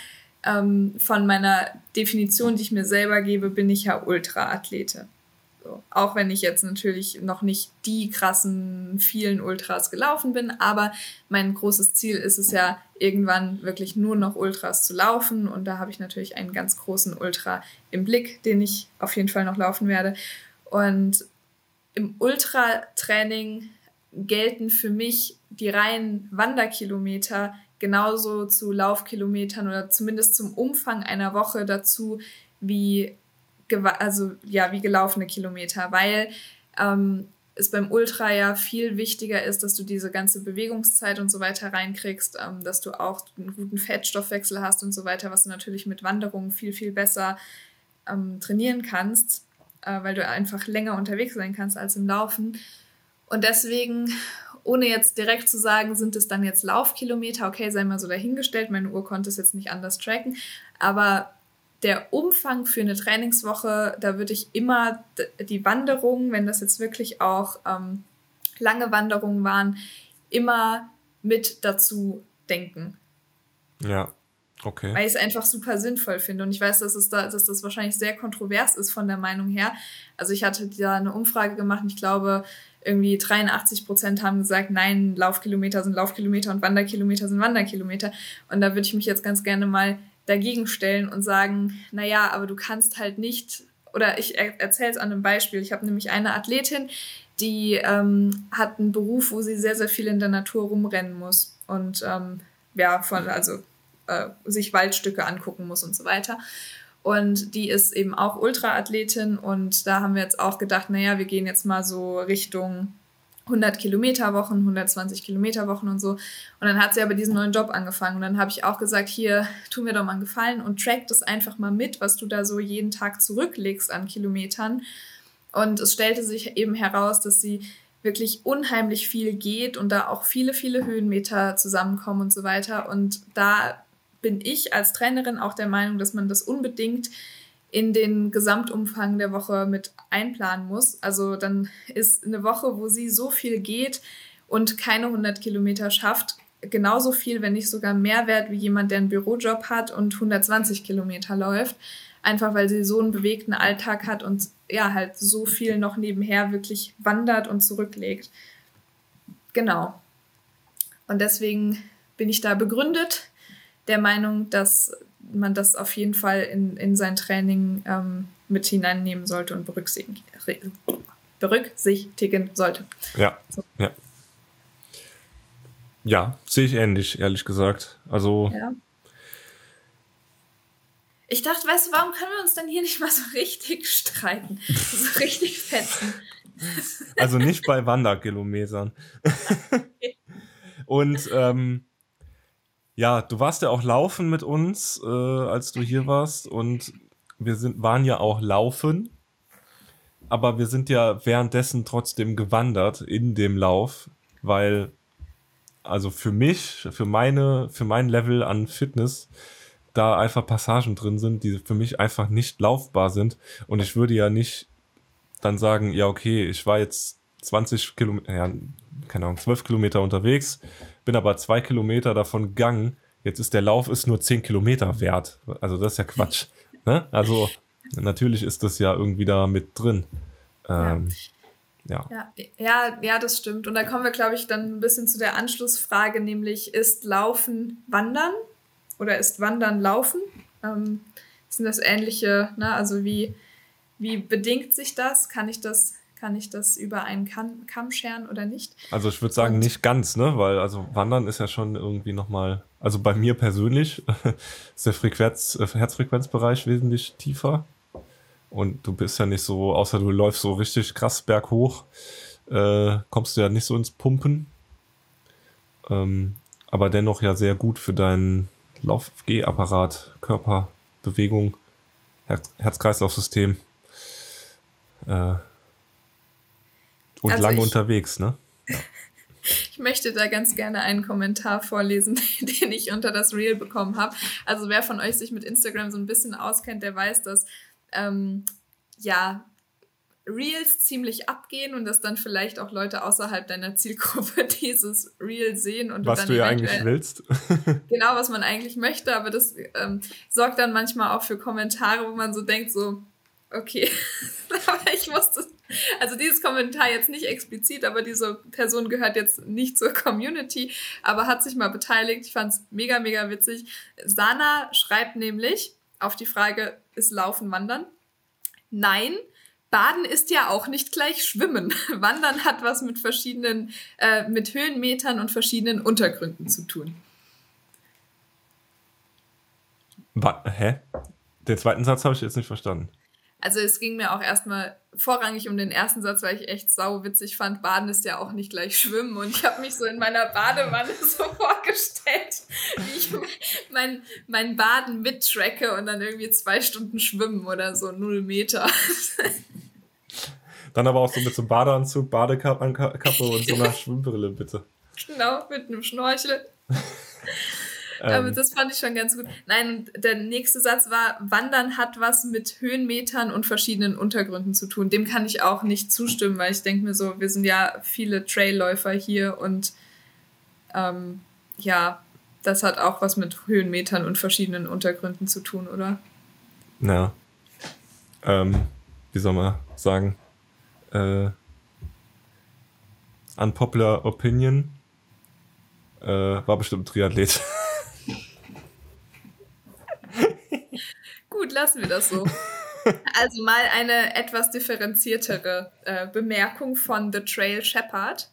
ähm, von meiner Definition, die ich mir selber gebe, bin ich ja Ultraathlete. So. Auch wenn ich jetzt natürlich noch nicht die krassen vielen Ultras gelaufen bin, aber mein großes Ziel ist es ja, irgendwann wirklich nur noch Ultras zu laufen. Und da habe ich natürlich einen ganz großen Ultra im Blick, den ich auf jeden Fall noch laufen werde. Und im Ultratraining gelten für mich die reinen Wanderkilometer genauso zu Laufkilometern oder zumindest zum Umfang einer Woche dazu wie also ja wie gelaufene Kilometer, weil ähm, es beim Ultra ja viel wichtiger ist, dass du diese ganze Bewegungszeit und so weiter reinkriegst, ähm, dass du auch einen guten Fettstoffwechsel hast und so weiter, was du natürlich mit Wanderungen viel, viel besser ähm, trainieren kannst, äh, weil du einfach länger unterwegs sein kannst als im Laufen. Und deswegen, ohne jetzt direkt zu sagen, sind es dann jetzt Laufkilometer, okay, sei mal so dahingestellt, meine Uhr konnte es jetzt nicht anders tracken, aber der Umfang für eine Trainingswoche, da würde ich immer die Wanderungen, wenn das jetzt wirklich auch ähm, lange Wanderungen waren, immer mit dazu denken. Ja, okay. Weil ich es einfach super sinnvoll finde. Und ich weiß, dass, es da, dass das wahrscheinlich sehr kontrovers ist von der Meinung her. Also ich hatte da eine Umfrage gemacht und ich glaube, irgendwie 83 Prozent haben gesagt, nein, Laufkilometer sind Laufkilometer und Wanderkilometer sind Wanderkilometer. Und da würde ich mich jetzt ganz gerne mal dagegen stellen und sagen, naja, aber du kannst halt nicht, oder ich erzähle es an einem Beispiel. Ich habe nämlich eine Athletin, die ähm, hat einen Beruf, wo sie sehr, sehr viel in der Natur rumrennen muss und ähm, ja, von, also äh, sich Waldstücke angucken muss und so weiter. Und die ist eben auch Ultraathletin und da haben wir jetzt auch gedacht, naja, wir gehen jetzt mal so Richtung 100 Kilometer Wochen, 120 Kilometer Wochen und so. Und dann hat sie aber diesen neuen Job angefangen. Und dann habe ich auch gesagt, hier, tu mir doch mal einen Gefallen und track das einfach mal mit, was du da so jeden Tag zurücklegst an Kilometern. Und es stellte sich eben heraus, dass sie wirklich unheimlich viel geht und da auch viele, viele Höhenmeter zusammenkommen und so weiter. Und da bin ich als Trainerin auch der Meinung, dass man das unbedingt in den Gesamtumfang der Woche mit einplanen muss. Also dann ist eine Woche, wo sie so viel geht und keine 100 Kilometer schafft, genauso viel, wenn nicht sogar mehr wert wie jemand, der einen Bürojob hat und 120 Kilometer läuft. Einfach weil sie so einen bewegten Alltag hat und ja, halt so viel noch nebenher wirklich wandert und zurücklegt. Genau. Und deswegen bin ich da begründet der Meinung, dass man das auf jeden Fall in, in sein Training ähm, mit hineinnehmen sollte und berücksichtigen, berücksichtigen sollte. Ja, so. ja. Ja, sehe ich ähnlich, ehrlich gesagt. Also. Ja. Ich dachte, weißt du, warum können wir uns denn hier nicht mal so richtig streiten? So richtig fetzen. Also nicht bei Wanderkilometern. Und ähm, ja, du warst ja auch laufen mit uns, äh, als du hier warst. Und wir sind, waren ja auch laufen. Aber wir sind ja währenddessen trotzdem gewandert in dem Lauf, weil, also für mich, für meine, für mein Level an Fitness, da einfach Passagen drin sind, die für mich einfach nicht laufbar sind. Und ich würde ja nicht dann sagen, ja, okay, ich war jetzt 20 Kilometer, ja, keine Ahnung, 12 Kilometer unterwegs, bin aber zwei Kilometer davon gegangen. Jetzt ist der Lauf ist nur 10 Kilometer wert. Also das ist ja Quatsch. ne? Also natürlich ist das ja irgendwie da mit drin. Ähm, ja. Ja. ja. ja, das stimmt. Und da kommen wir, glaube ich, dann ein bisschen zu der Anschlussfrage, nämlich ist Laufen Wandern oder ist Wandern Laufen? Ähm, sind das ähnliche, ne? also wie, wie bedingt sich das? Kann ich das kann ich das über einen Kamm, Kamm scheren oder nicht? Also ich würde sagen, und, nicht ganz, ne? Weil also Wandern ist ja schon irgendwie nochmal, also bei mir persönlich ist der Frequenz, äh, Herzfrequenzbereich wesentlich tiefer. Und du bist ja nicht so, außer du läufst so richtig krass berghoch, äh, kommst du ja nicht so ins Pumpen. Ähm, aber dennoch ja sehr gut für deinen Lauf-G-Apparat, Körperbewegung, Herz-Kreislauf-System. Äh, und also lange ich, unterwegs, ne? Ich möchte da ganz gerne einen Kommentar vorlesen, den ich unter das Reel bekommen habe. Also wer von euch sich mit Instagram so ein bisschen auskennt, der weiß, dass ähm, ja Reels ziemlich abgehen und dass dann vielleicht auch Leute außerhalb deiner Zielgruppe dieses Reel sehen und was du, du ja eigentlich willst. genau, was man eigentlich möchte, aber das ähm, sorgt dann manchmal auch für Kommentare, wo man so denkt, so okay, aber ich wusste also dieses Kommentar jetzt nicht explizit, aber diese Person gehört jetzt nicht zur Community, aber hat sich mal beteiligt. Ich fand es mega, mega witzig. Sana schreibt nämlich auf die Frage, ist Laufen Wandern? Nein, Baden ist ja auch nicht gleich Schwimmen. Wandern hat was mit verschiedenen, äh, mit Höhenmetern und verschiedenen Untergründen zu tun. Wa hä? Den zweiten Satz habe ich jetzt nicht verstanden. Also es ging mir auch erstmal vorrangig um den ersten Satz, weil ich echt sau witzig fand. Baden ist ja auch nicht gleich Schwimmen. Und ich habe mich so in meiner Badewanne so vorgestellt, wie ich mein, mein Baden mittracke und dann irgendwie zwei Stunden schwimmen oder so, null Meter. Dann aber auch so mit so einem Badeanzug, Badekappe und so einer Schwimmbrille, bitte. Genau, mit einem Schnorchel. Aber ähm. das fand ich schon ganz gut. Nein, der nächste Satz war, Wandern hat was mit Höhenmetern und verschiedenen Untergründen zu tun. Dem kann ich auch nicht zustimmen, weil ich denke mir so, wir sind ja viele Trailläufer hier und ähm, ja, das hat auch was mit Höhenmetern und verschiedenen Untergründen zu tun, oder? Ja. Ähm, wie soll man sagen? Äh, unpopular Opinion äh, war bestimmt Triathlet. Gut, lassen wir das so. Also mal eine etwas differenziertere äh, Bemerkung von The Trail Shepherd.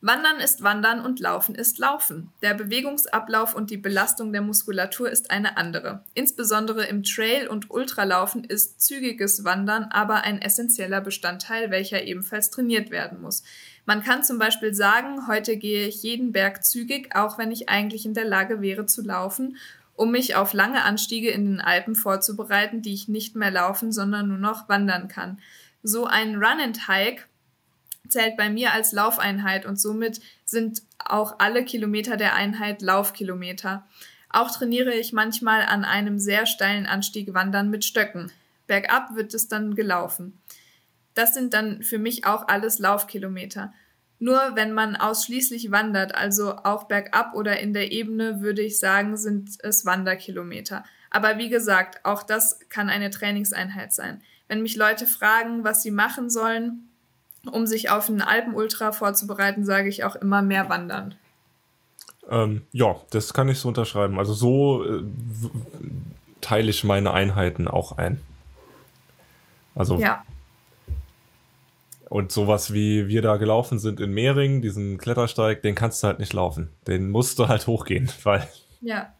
Wandern ist Wandern und Laufen ist Laufen. Der Bewegungsablauf und die Belastung der Muskulatur ist eine andere. Insbesondere im Trail- und Ultralaufen ist zügiges Wandern aber ein essentieller Bestandteil, welcher ebenfalls trainiert werden muss. Man kann zum Beispiel sagen, heute gehe ich jeden Berg zügig, auch wenn ich eigentlich in der Lage wäre zu laufen, um mich auf lange Anstiege in den Alpen vorzubereiten, die ich nicht mehr laufen, sondern nur noch wandern kann. So ein Run and Hike zählt bei mir als Laufeinheit und somit sind auch alle Kilometer der Einheit Laufkilometer. Auch trainiere ich manchmal an einem sehr steilen Anstieg Wandern mit Stöcken. Bergab wird es dann gelaufen. Das sind dann für mich auch alles Laufkilometer. Nur wenn man ausschließlich wandert, also auch bergab oder in der Ebene, würde ich sagen, sind es Wanderkilometer. Aber wie gesagt, auch das kann eine Trainingseinheit sein. Wenn mich Leute fragen, was sie machen sollen, um sich auf einen Alpenultra vorzubereiten, sage ich auch immer mehr wandern. Ähm, ja, das kann ich so unterschreiben. Also so äh, teile ich meine Einheiten auch ein. Also. Ja. Und sowas wie wir da gelaufen sind in Mehring, diesen Klettersteig, den kannst du halt nicht laufen. Den musst du halt hochgehen, weil. Ja.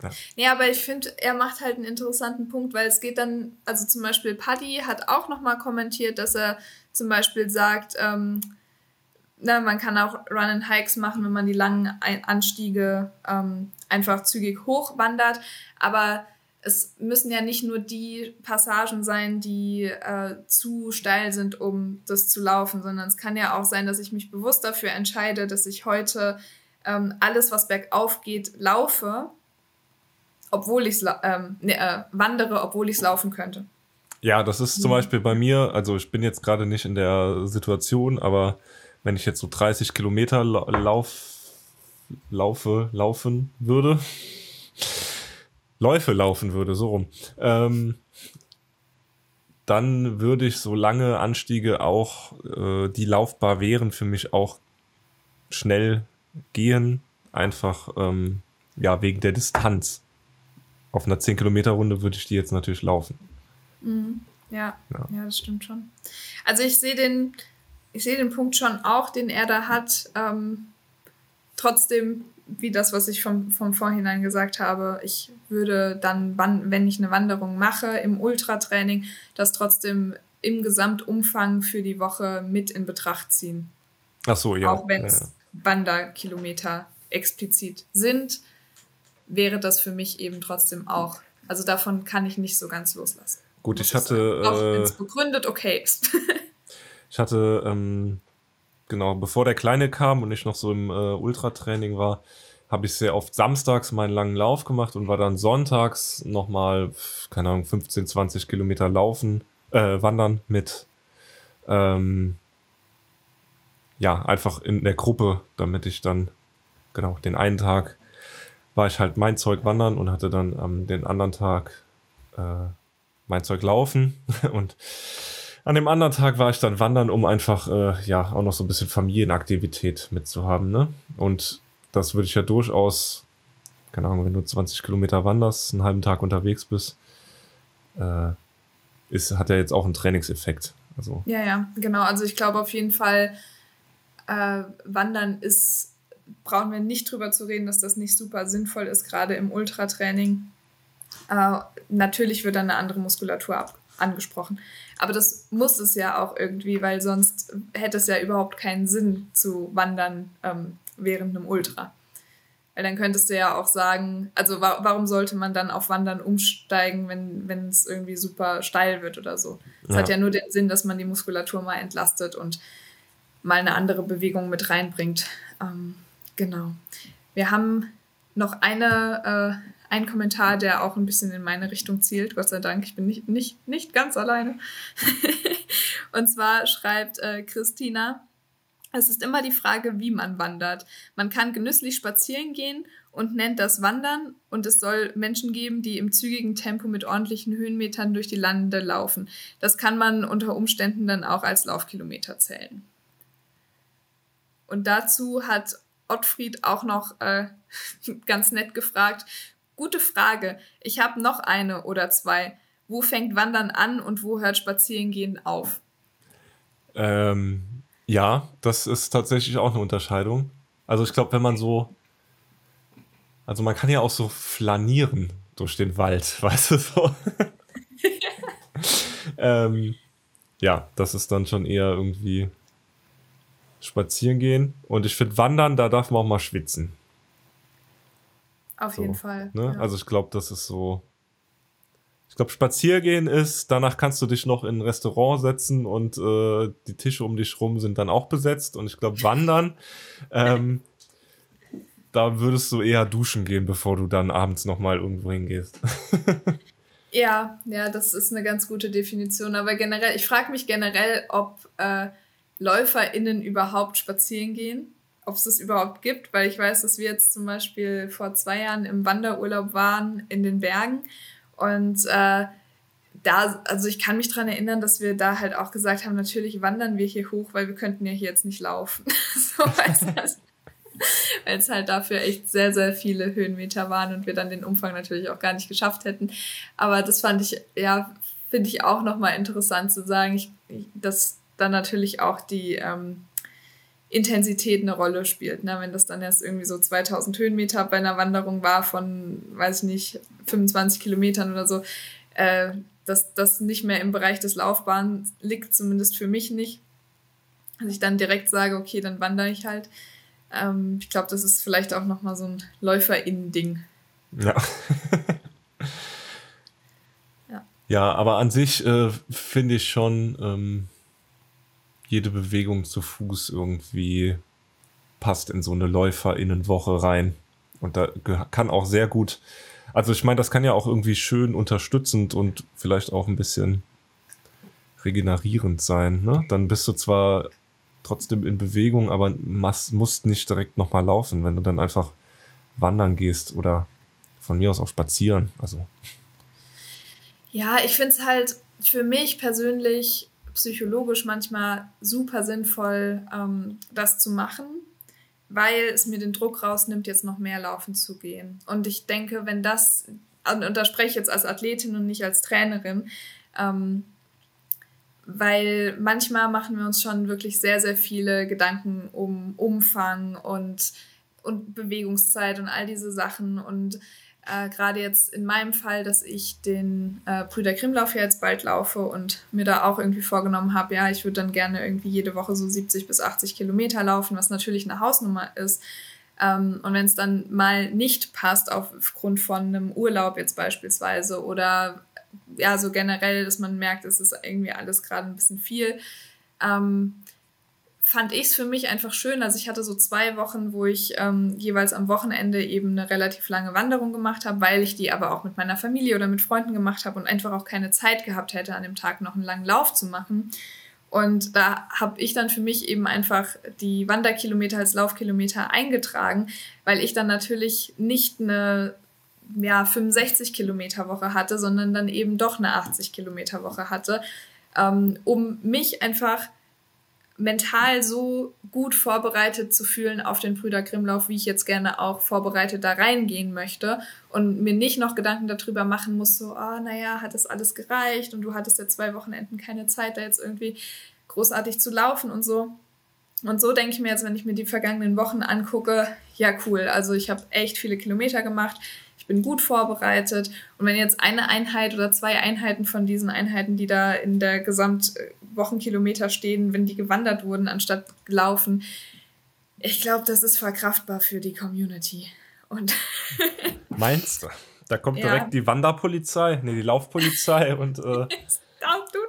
Ja. ja, aber ich finde, er macht halt einen interessanten Punkt, weil es geht dann, also zum Beispiel Paddy hat auch nochmal kommentiert, dass er zum Beispiel sagt, ähm, na, man kann auch Run and Hikes machen, wenn man die langen Anstiege ähm, einfach zügig hochwandert, aber es müssen ja nicht nur die Passagen sein, die äh, zu steil sind, um das zu laufen, sondern es kann ja auch sein, dass ich mich bewusst dafür entscheide, dass ich heute ähm, alles, was bergauf geht, laufe obwohl ich ähm, ne, äh, wandere, obwohl ich es laufen könnte. Ja, das ist zum mhm. Beispiel bei mir, also ich bin jetzt gerade nicht in der Situation, aber wenn ich jetzt so 30 Kilometer lauf, laufe, laufen würde, Läufe laufen würde, so rum, ähm, dann würde ich so lange Anstiege auch, äh, die laufbar wären, für mich auch schnell gehen, einfach ähm, ja wegen der Distanz auf einer 10 Kilometer Runde würde ich die jetzt natürlich laufen. Mhm. Ja, ja, ja, das stimmt schon. Also ich sehe den, ich sehe den Punkt schon auch, den er da hat. Ähm, trotzdem, wie das, was ich vom, vom Vorhinein gesagt habe, ich würde dann, wenn ich eine Wanderung mache, im Ultratraining, das trotzdem im Gesamtumfang für die Woche mit in Betracht ziehen. Ach so, ja. Auch wenn es ja. Wanderkilometer explizit sind wäre das für mich eben trotzdem auch. Also davon kann ich nicht so ganz loslassen. Gut, ich hatte. Auch wenn es begründet okay ist. ich hatte, ähm, genau, bevor der Kleine kam und ich noch so im äh, Ultratraining war, habe ich sehr oft samstags meinen langen Lauf gemacht und war dann sonntags nochmal, keine Ahnung, 15, 20 Kilometer laufen, äh, wandern mit, ähm, ja, einfach in der Gruppe, damit ich dann, genau, den einen Tag war ich halt mein Zeug wandern und hatte dann am ähm, den anderen Tag äh, mein Zeug laufen. Und an dem anderen Tag war ich dann wandern, um einfach äh, ja auch noch so ein bisschen Familienaktivität mitzuhaben, ne? Und das würde ich ja durchaus, keine Ahnung, wenn du 20 Kilometer wanderst, einen halben Tag unterwegs bist, äh, ist, hat ja jetzt auch einen Trainingseffekt. Also. Ja, ja, genau. Also ich glaube auf jeden Fall, äh, Wandern ist brauchen wir nicht drüber zu reden, dass das nicht super sinnvoll ist, gerade im Ultratraining. Äh, natürlich wird dann eine andere Muskulatur ab angesprochen. Aber das muss es ja auch irgendwie, weil sonst hätte es ja überhaupt keinen Sinn zu wandern ähm, während einem Ultra. Weil dann könntest du ja auch sagen, also wa warum sollte man dann auf Wandern umsteigen, wenn es irgendwie super steil wird oder so. Es ja. hat ja nur den Sinn, dass man die Muskulatur mal entlastet und mal eine andere Bewegung mit reinbringt. Ähm, Genau. Wir haben noch eine, äh, einen Kommentar, der auch ein bisschen in meine Richtung zielt. Gott sei Dank, ich bin nicht, nicht, nicht ganz alleine. und zwar schreibt äh, Christina, es ist immer die Frage, wie man wandert. Man kann genüsslich spazieren gehen und nennt das Wandern und es soll Menschen geben, die im zügigen Tempo mit ordentlichen Höhenmetern durch die Lande laufen. Das kann man unter Umständen dann auch als Laufkilometer zählen. Und dazu hat Ottfried auch noch äh, ganz nett gefragt. Gute Frage. Ich habe noch eine oder zwei. Wo fängt Wandern an und wo hört Spazierengehen auf? Ähm, Ja, das ist tatsächlich auch eine Unterscheidung. Also ich glaube, wenn man so, also man kann ja auch so flanieren durch den Wald, weißt du so. ähm, ja, das ist dann schon eher irgendwie spazieren gehen. Und ich finde, wandern, da darf man auch mal schwitzen. Auf so, jeden Fall. Ne? Ja. Also ich glaube, das ist so. Ich glaube, Spaziergehen ist, danach kannst du dich noch in ein Restaurant setzen und äh, die Tische um dich rum sind dann auch besetzt. Und ich glaube, Wandern, ähm, da würdest du eher duschen gehen, bevor du dann abends nochmal irgendwo hingehst. ja, ja, das ist eine ganz gute Definition. Aber generell, ich frage mich generell, ob äh, LäuferInnen überhaupt spazieren gehen, ob es das überhaupt gibt, weil ich weiß, dass wir jetzt zum Beispiel vor zwei Jahren im Wanderurlaub waren in den Bergen und äh, da, also ich kann mich daran erinnern, dass wir da halt auch gesagt haben, natürlich wandern wir hier hoch, weil wir könnten ja hier jetzt nicht laufen. so weil es halt dafür echt sehr, sehr viele Höhenmeter waren und wir dann den Umfang natürlich auch gar nicht geschafft hätten. Aber das fand ich, ja, finde ich auch nochmal interessant zu sagen, ich, dass dann natürlich auch die ähm, Intensität eine Rolle spielt. Ne? Wenn das dann erst irgendwie so 2000 Höhenmeter bei einer Wanderung war von, weiß ich nicht, 25 Kilometern oder so, äh, dass das nicht mehr im Bereich des Laufbahns liegt, zumindest für mich nicht. Dass ich dann direkt sage, okay, dann wandere ich halt. Ähm, ich glaube, das ist vielleicht auch nochmal so ein LäuferInnen-Ding. Ja. ja. Ja, aber an sich äh, finde ich schon, ähm, jede Bewegung zu Fuß irgendwie passt in so eine LäuferInnenwoche rein. Und da kann auch sehr gut, also ich meine, das kann ja auch irgendwie schön unterstützend und vielleicht auch ein bisschen regenerierend sein. Ne? Dann bist du zwar trotzdem in Bewegung, aber musst nicht direkt nochmal laufen, wenn du dann einfach wandern gehst oder von mir aus auch spazieren. Also. Ja, ich finde es halt für mich persönlich psychologisch manchmal super sinnvoll, ähm, das zu machen, weil es mir den Druck rausnimmt, jetzt noch mehr laufen zu gehen. Und ich denke, wenn das, und, und da spreche ich jetzt als Athletin und nicht als Trainerin, ähm, weil manchmal machen wir uns schon wirklich sehr, sehr viele Gedanken um Umfang und, und Bewegungszeit und all diese Sachen und äh, gerade jetzt in meinem Fall, dass ich den äh, Brüder Grimmlauf jetzt bald laufe und mir da auch irgendwie vorgenommen habe, ja, ich würde dann gerne irgendwie jede Woche so 70 bis 80 Kilometer laufen, was natürlich eine Hausnummer ist. Ähm, und wenn es dann mal nicht passt aufgrund von einem Urlaub jetzt beispielsweise oder ja, so generell, dass man merkt, es ist irgendwie alles gerade ein bisschen viel, ähm, fand ich es für mich einfach schön. Also ich hatte so zwei Wochen, wo ich ähm, jeweils am Wochenende eben eine relativ lange Wanderung gemacht habe, weil ich die aber auch mit meiner Familie oder mit Freunden gemacht habe und einfach auch keine Zeit gehabt hätte, an dem Tag noch einen langen Lauf zu machen. Und da habe ich dann für mich eben einfach die Wanderkilometer als Laufkilometer eingetragen, weil ich dann natürlich nicht eine ja, 65 Kilometer Woche hatte, sondern dann eben doch eine 80 Kilometer Woche hatte, ähm, um mich einfach mental so gut vorbereitet zu fühlen auf den Brüder Grimmlauf, wie ich jetzt gerne auch vorbereitet da reingehen möchte und mir nicht noch Gedanken darüber machen muss, so, ah, oh, naja, hat das alles gereicht und du hattest ja zwei Wochenenden keine Zeit, da jetzt irgendwie großartig zu laufen und so. Und so denke ich mir jetzt, wenn ich mir die vergangenen Wochen angucke, ja cool, also ich habe echt viele Kilometer gemacht, bin gut vorbereitet. Und wenn jetzt eine Einheit oder zwei Einheiten von diesen Einheiten, die da in der Gesamtwochenkilometer stehen, wenn die gewandert wurden, anstatt gelaufen, ich glaube, das ist verkraftbar für die Community. Und Meinst du? Da kommt direkt ja. die Wanderpolizei, nee, die Laufpolizei und äh, du,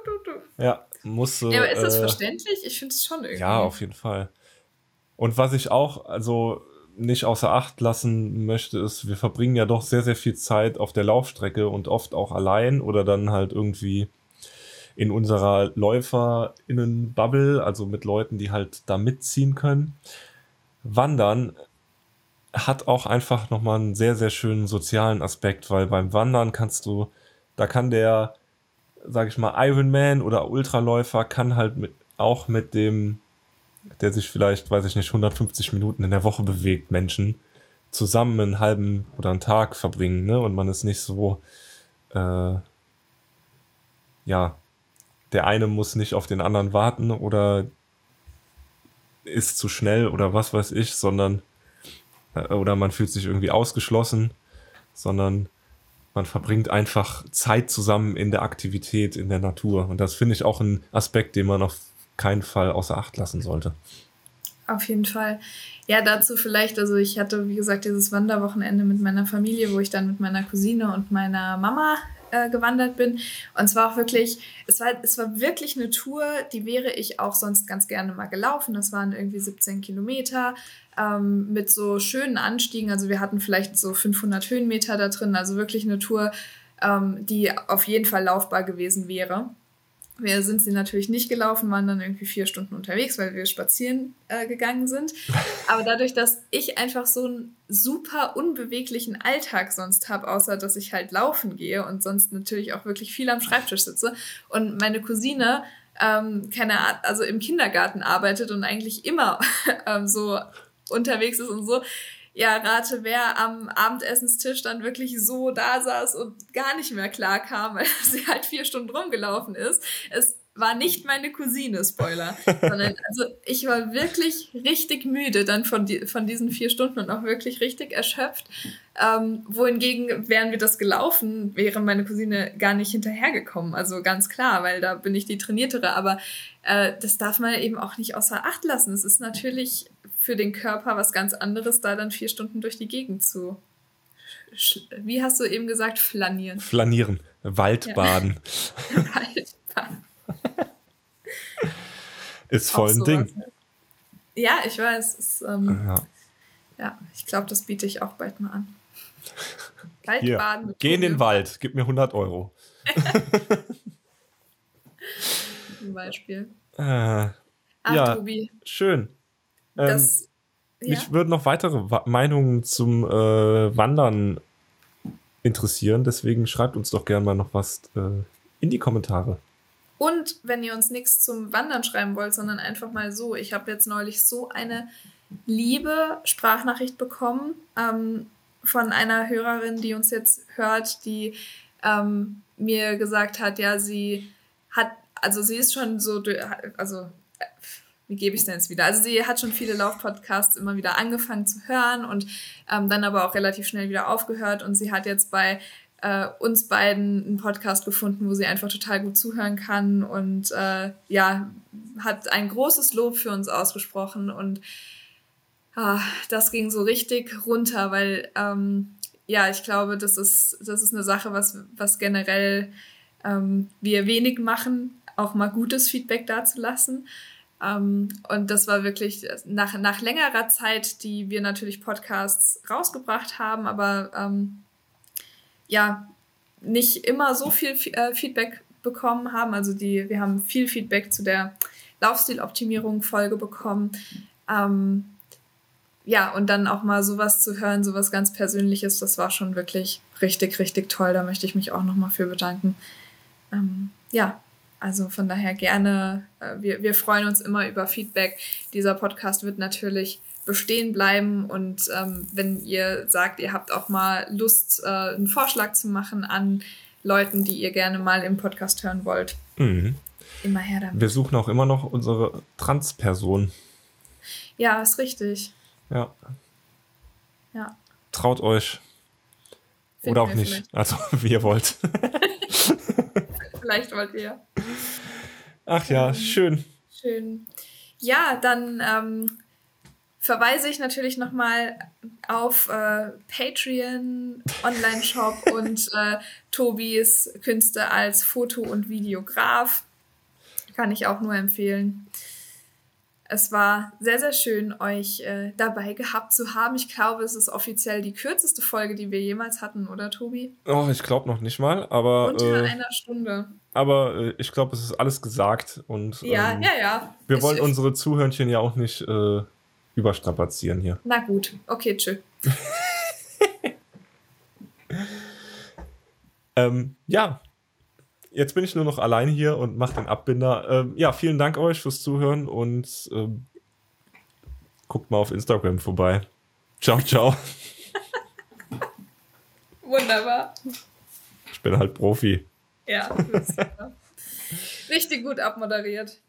du, du. Ja, muss. ja, aber ist das äh, verständlich? Ich finde es schon irgendwie. Ja, auf jeden Fall. Und was ich auch, also nicht außer Acht lassen möchte, ist, wir verbringen ja doch sehr, sehr viel Zeit auf der Laufstrecke und oft auch allein oder dann halt irgendwie in unserer LäuferInnen-Bubble, also mit Leuten, die halt da mitziehen können. Wandern hat auch einfach nochmal einen sehr, sehr schönen sozialen Aspekt, weil beim Wandern kannst du, da kann der, sag ich mal, Ironman oder Ultraläufer kann halt mit, auch mit dem der sich vielleicht, weiß ich nicht, 150 Minuten in der Woche bewegt, Menschen zusammen einen halben oder einen Tag verbringen, ne? Und man ist nicht so, äh, ja, der eine muss nicht auf den anderen warten oder ist zu schnell oder was weiß ich, sondern äh, oder man fühlt sich irgendwie ausgeschlossen, sondern man verbringt einfach Zeit zusammen in der Aktivität, in der Natur. Und das finde ich auch ein Aspekt, den man auf keinen Fall außer Acht lassen sollte. Auf jeden Fall. Ja, dazu vielleicht, also ich hatte, wie gesagt, dieses Wanderwochenende mit meiner Familie, wo ich dann mit meiner Cousine und meiner Mama äh, gewandert bin. Und zwar auch wirklich, es war, es war wirklich eine Tour, die wäre ich auch sonst ganz gerne mal gelaufen. Das waren irgendwie 17 Kilometer ähm, mit so schönen Anstiegen. Also wir hatten vielleicht so 500 Höhenmeter da drin. Also wirklich eine Tour, ähm, die auf jeden Fall laufbar gewesen wäre. Wir sind sie natürlich nicht gelaufen, waren dann irgendwie vier Stunden unterwegs, weil wir spazieren äh, gegangen sind. Aber dadurch, dass ich einfach so einen super unbeweglichen Alltag sonst habe, außer dass ich halt laufen gehe und sonst natürlich auch wirklich viel am Schreibtisch sitze und meine Cousine ähm, keine Art, also im Kindergarten arbeitet und eigentlich immer ähm, so unterwegs ist und so, ja, rate, wer am Abendessenstisch dann wirklich so da saß und gar nicht mehr klar kam, weil sie halt vier Stunden rumgelaufen ist. Es war nicht meine Cousine, Spoiler, sondern also ich war wirklich richtig müde dann von, die, von diesen vier Stunden und auch wirklich richtig erschöpft. Ähm, wohingegen wären wir das gelaufen, wäre meine Cousine gar nicht hinterhergekommen. Also ganz klar, weil da bin ich die Trainiertere. Aber äh, das darf man eben auch nicht außer Acht lassen. Es ist natürlich für den Körper was ganz anderes, da dann vier Stunden durch die Gegend zu. Wie hast du eben gesagt, flanieren? Flanieren, Waldbaden. Ja. Waldbaden. Ist voll ein Ding. Ja, ich weiß. Ist, ähm, ja. ja. ich glaube, das biete ich auch bald mal an. Waldbaden. Hier, geh in den Wald, gib mir 100 Euro. Zum Beispiel. Äh, Ach, ja, Tobi. Schön. Ähm, das, ja? Mich würden noch weitere Meinungen zum äh, Wandern interessieren, deswegen schreibt uns doch gerne mal noch was äh, in die Kommentare. Und wenn ihr uns nichts zum Wandern schreiben wollt, sondern einfach mal so, ich habe jetzt neulich so eine liebe Sprachnachricht bekommen ähm, von einer Hörerin, die uns jetzt hört, die ähm, mir gesagt hat, ja, sie hat, also sie ist schon so, also wie gebe ich es denn jetzt wieder? Also sie hat schon viele Laufpodcasts immer wieder angefangen zu hören und ähm, dann aber auch relativ schnell wieder aufgehört und sie hat jetzt bei äh, uns beiden einen Podcast gefunden, wo sie einfach total gut zuhören kann. Und äh, ja, hat ein großes Lob für uns ausgesprochen. Und ah, das ging so richtig runter, weil ähm, ja, ich glaube, das ist, das ist eine Sache, was, was generell ähm, wir wenig machen, auch mal gutes Feedback dazulassen. Ähm, und das war wirklich nach, nach längerer Zeit, die wir natürlich Podcasts rausgebracht haben, aber ähm, ja, nicht immer so viel äh, Feedback bekommen haben. Also die, wir haben viel Feedback zu der Laufstiloptimierung Folge bekommen. Ähm, ja, und dann auch mal sowas zu hören, sowas ganz Persönliches, das war schon wirklich richtig, richtig toll. Da möchte ich mich auch nochmal für bedanken. Ähm, ja, also von daher gerne, äh, wir, wir freuen uns immer über Feedback. Dieser Podcast wird natürlich bestehen bleiben und ähm, wenn ihr sagt, ihr habt auch mal Lust, äh, einen Vorschlag zu machen an Leuten, die ihr gerne mal im Podcast hören wollt, mhm. immer her damit. Wir suchen auch immer noch unsere Transperson. Ja, ist richtig. Ja. Ja. Traut euch. Finden Oder auch nicht. Vielleicht. Also, wie ihr wollt. Vielleicht wollt ihr. Ach ja, ähm, schön. Schön. Ja, dann ähm, verweise ich natürlich nochmal auf äh, Patreon, Online-Shop und äh, Tobis Künste als Foto- und Videograf. Kann ich auch nur empfehlen. Es war sehr, sehr schön, euch äh, dabei gehabt zu haben. Ich glaube, es ist offiziell die kürzeste Folge, die wir jemals hatten, oder Tobi? Oh, ich glaube noch nicht mal, aber. Unter äh, einer Stunde. Aber äh, ich glaube, es ist alles gesagt und. Ja, ähm, ja, ja. Wir ich, wollen unsere Zuhörnchen ja auch nicht äh, überstrapazieren hier. Na gut, okay, tschö. ähm, ja, jetzt bin ich nur noch allein hier und mache den Abbinder. Ähm, ja, vielen Dank euch fürs Zuhören und ähm, guckt mal auf Instagram vorbei. Ciao, ciao. Wunderbar. Ich bin halt Profi. Ja, richtig gut abmoderiert.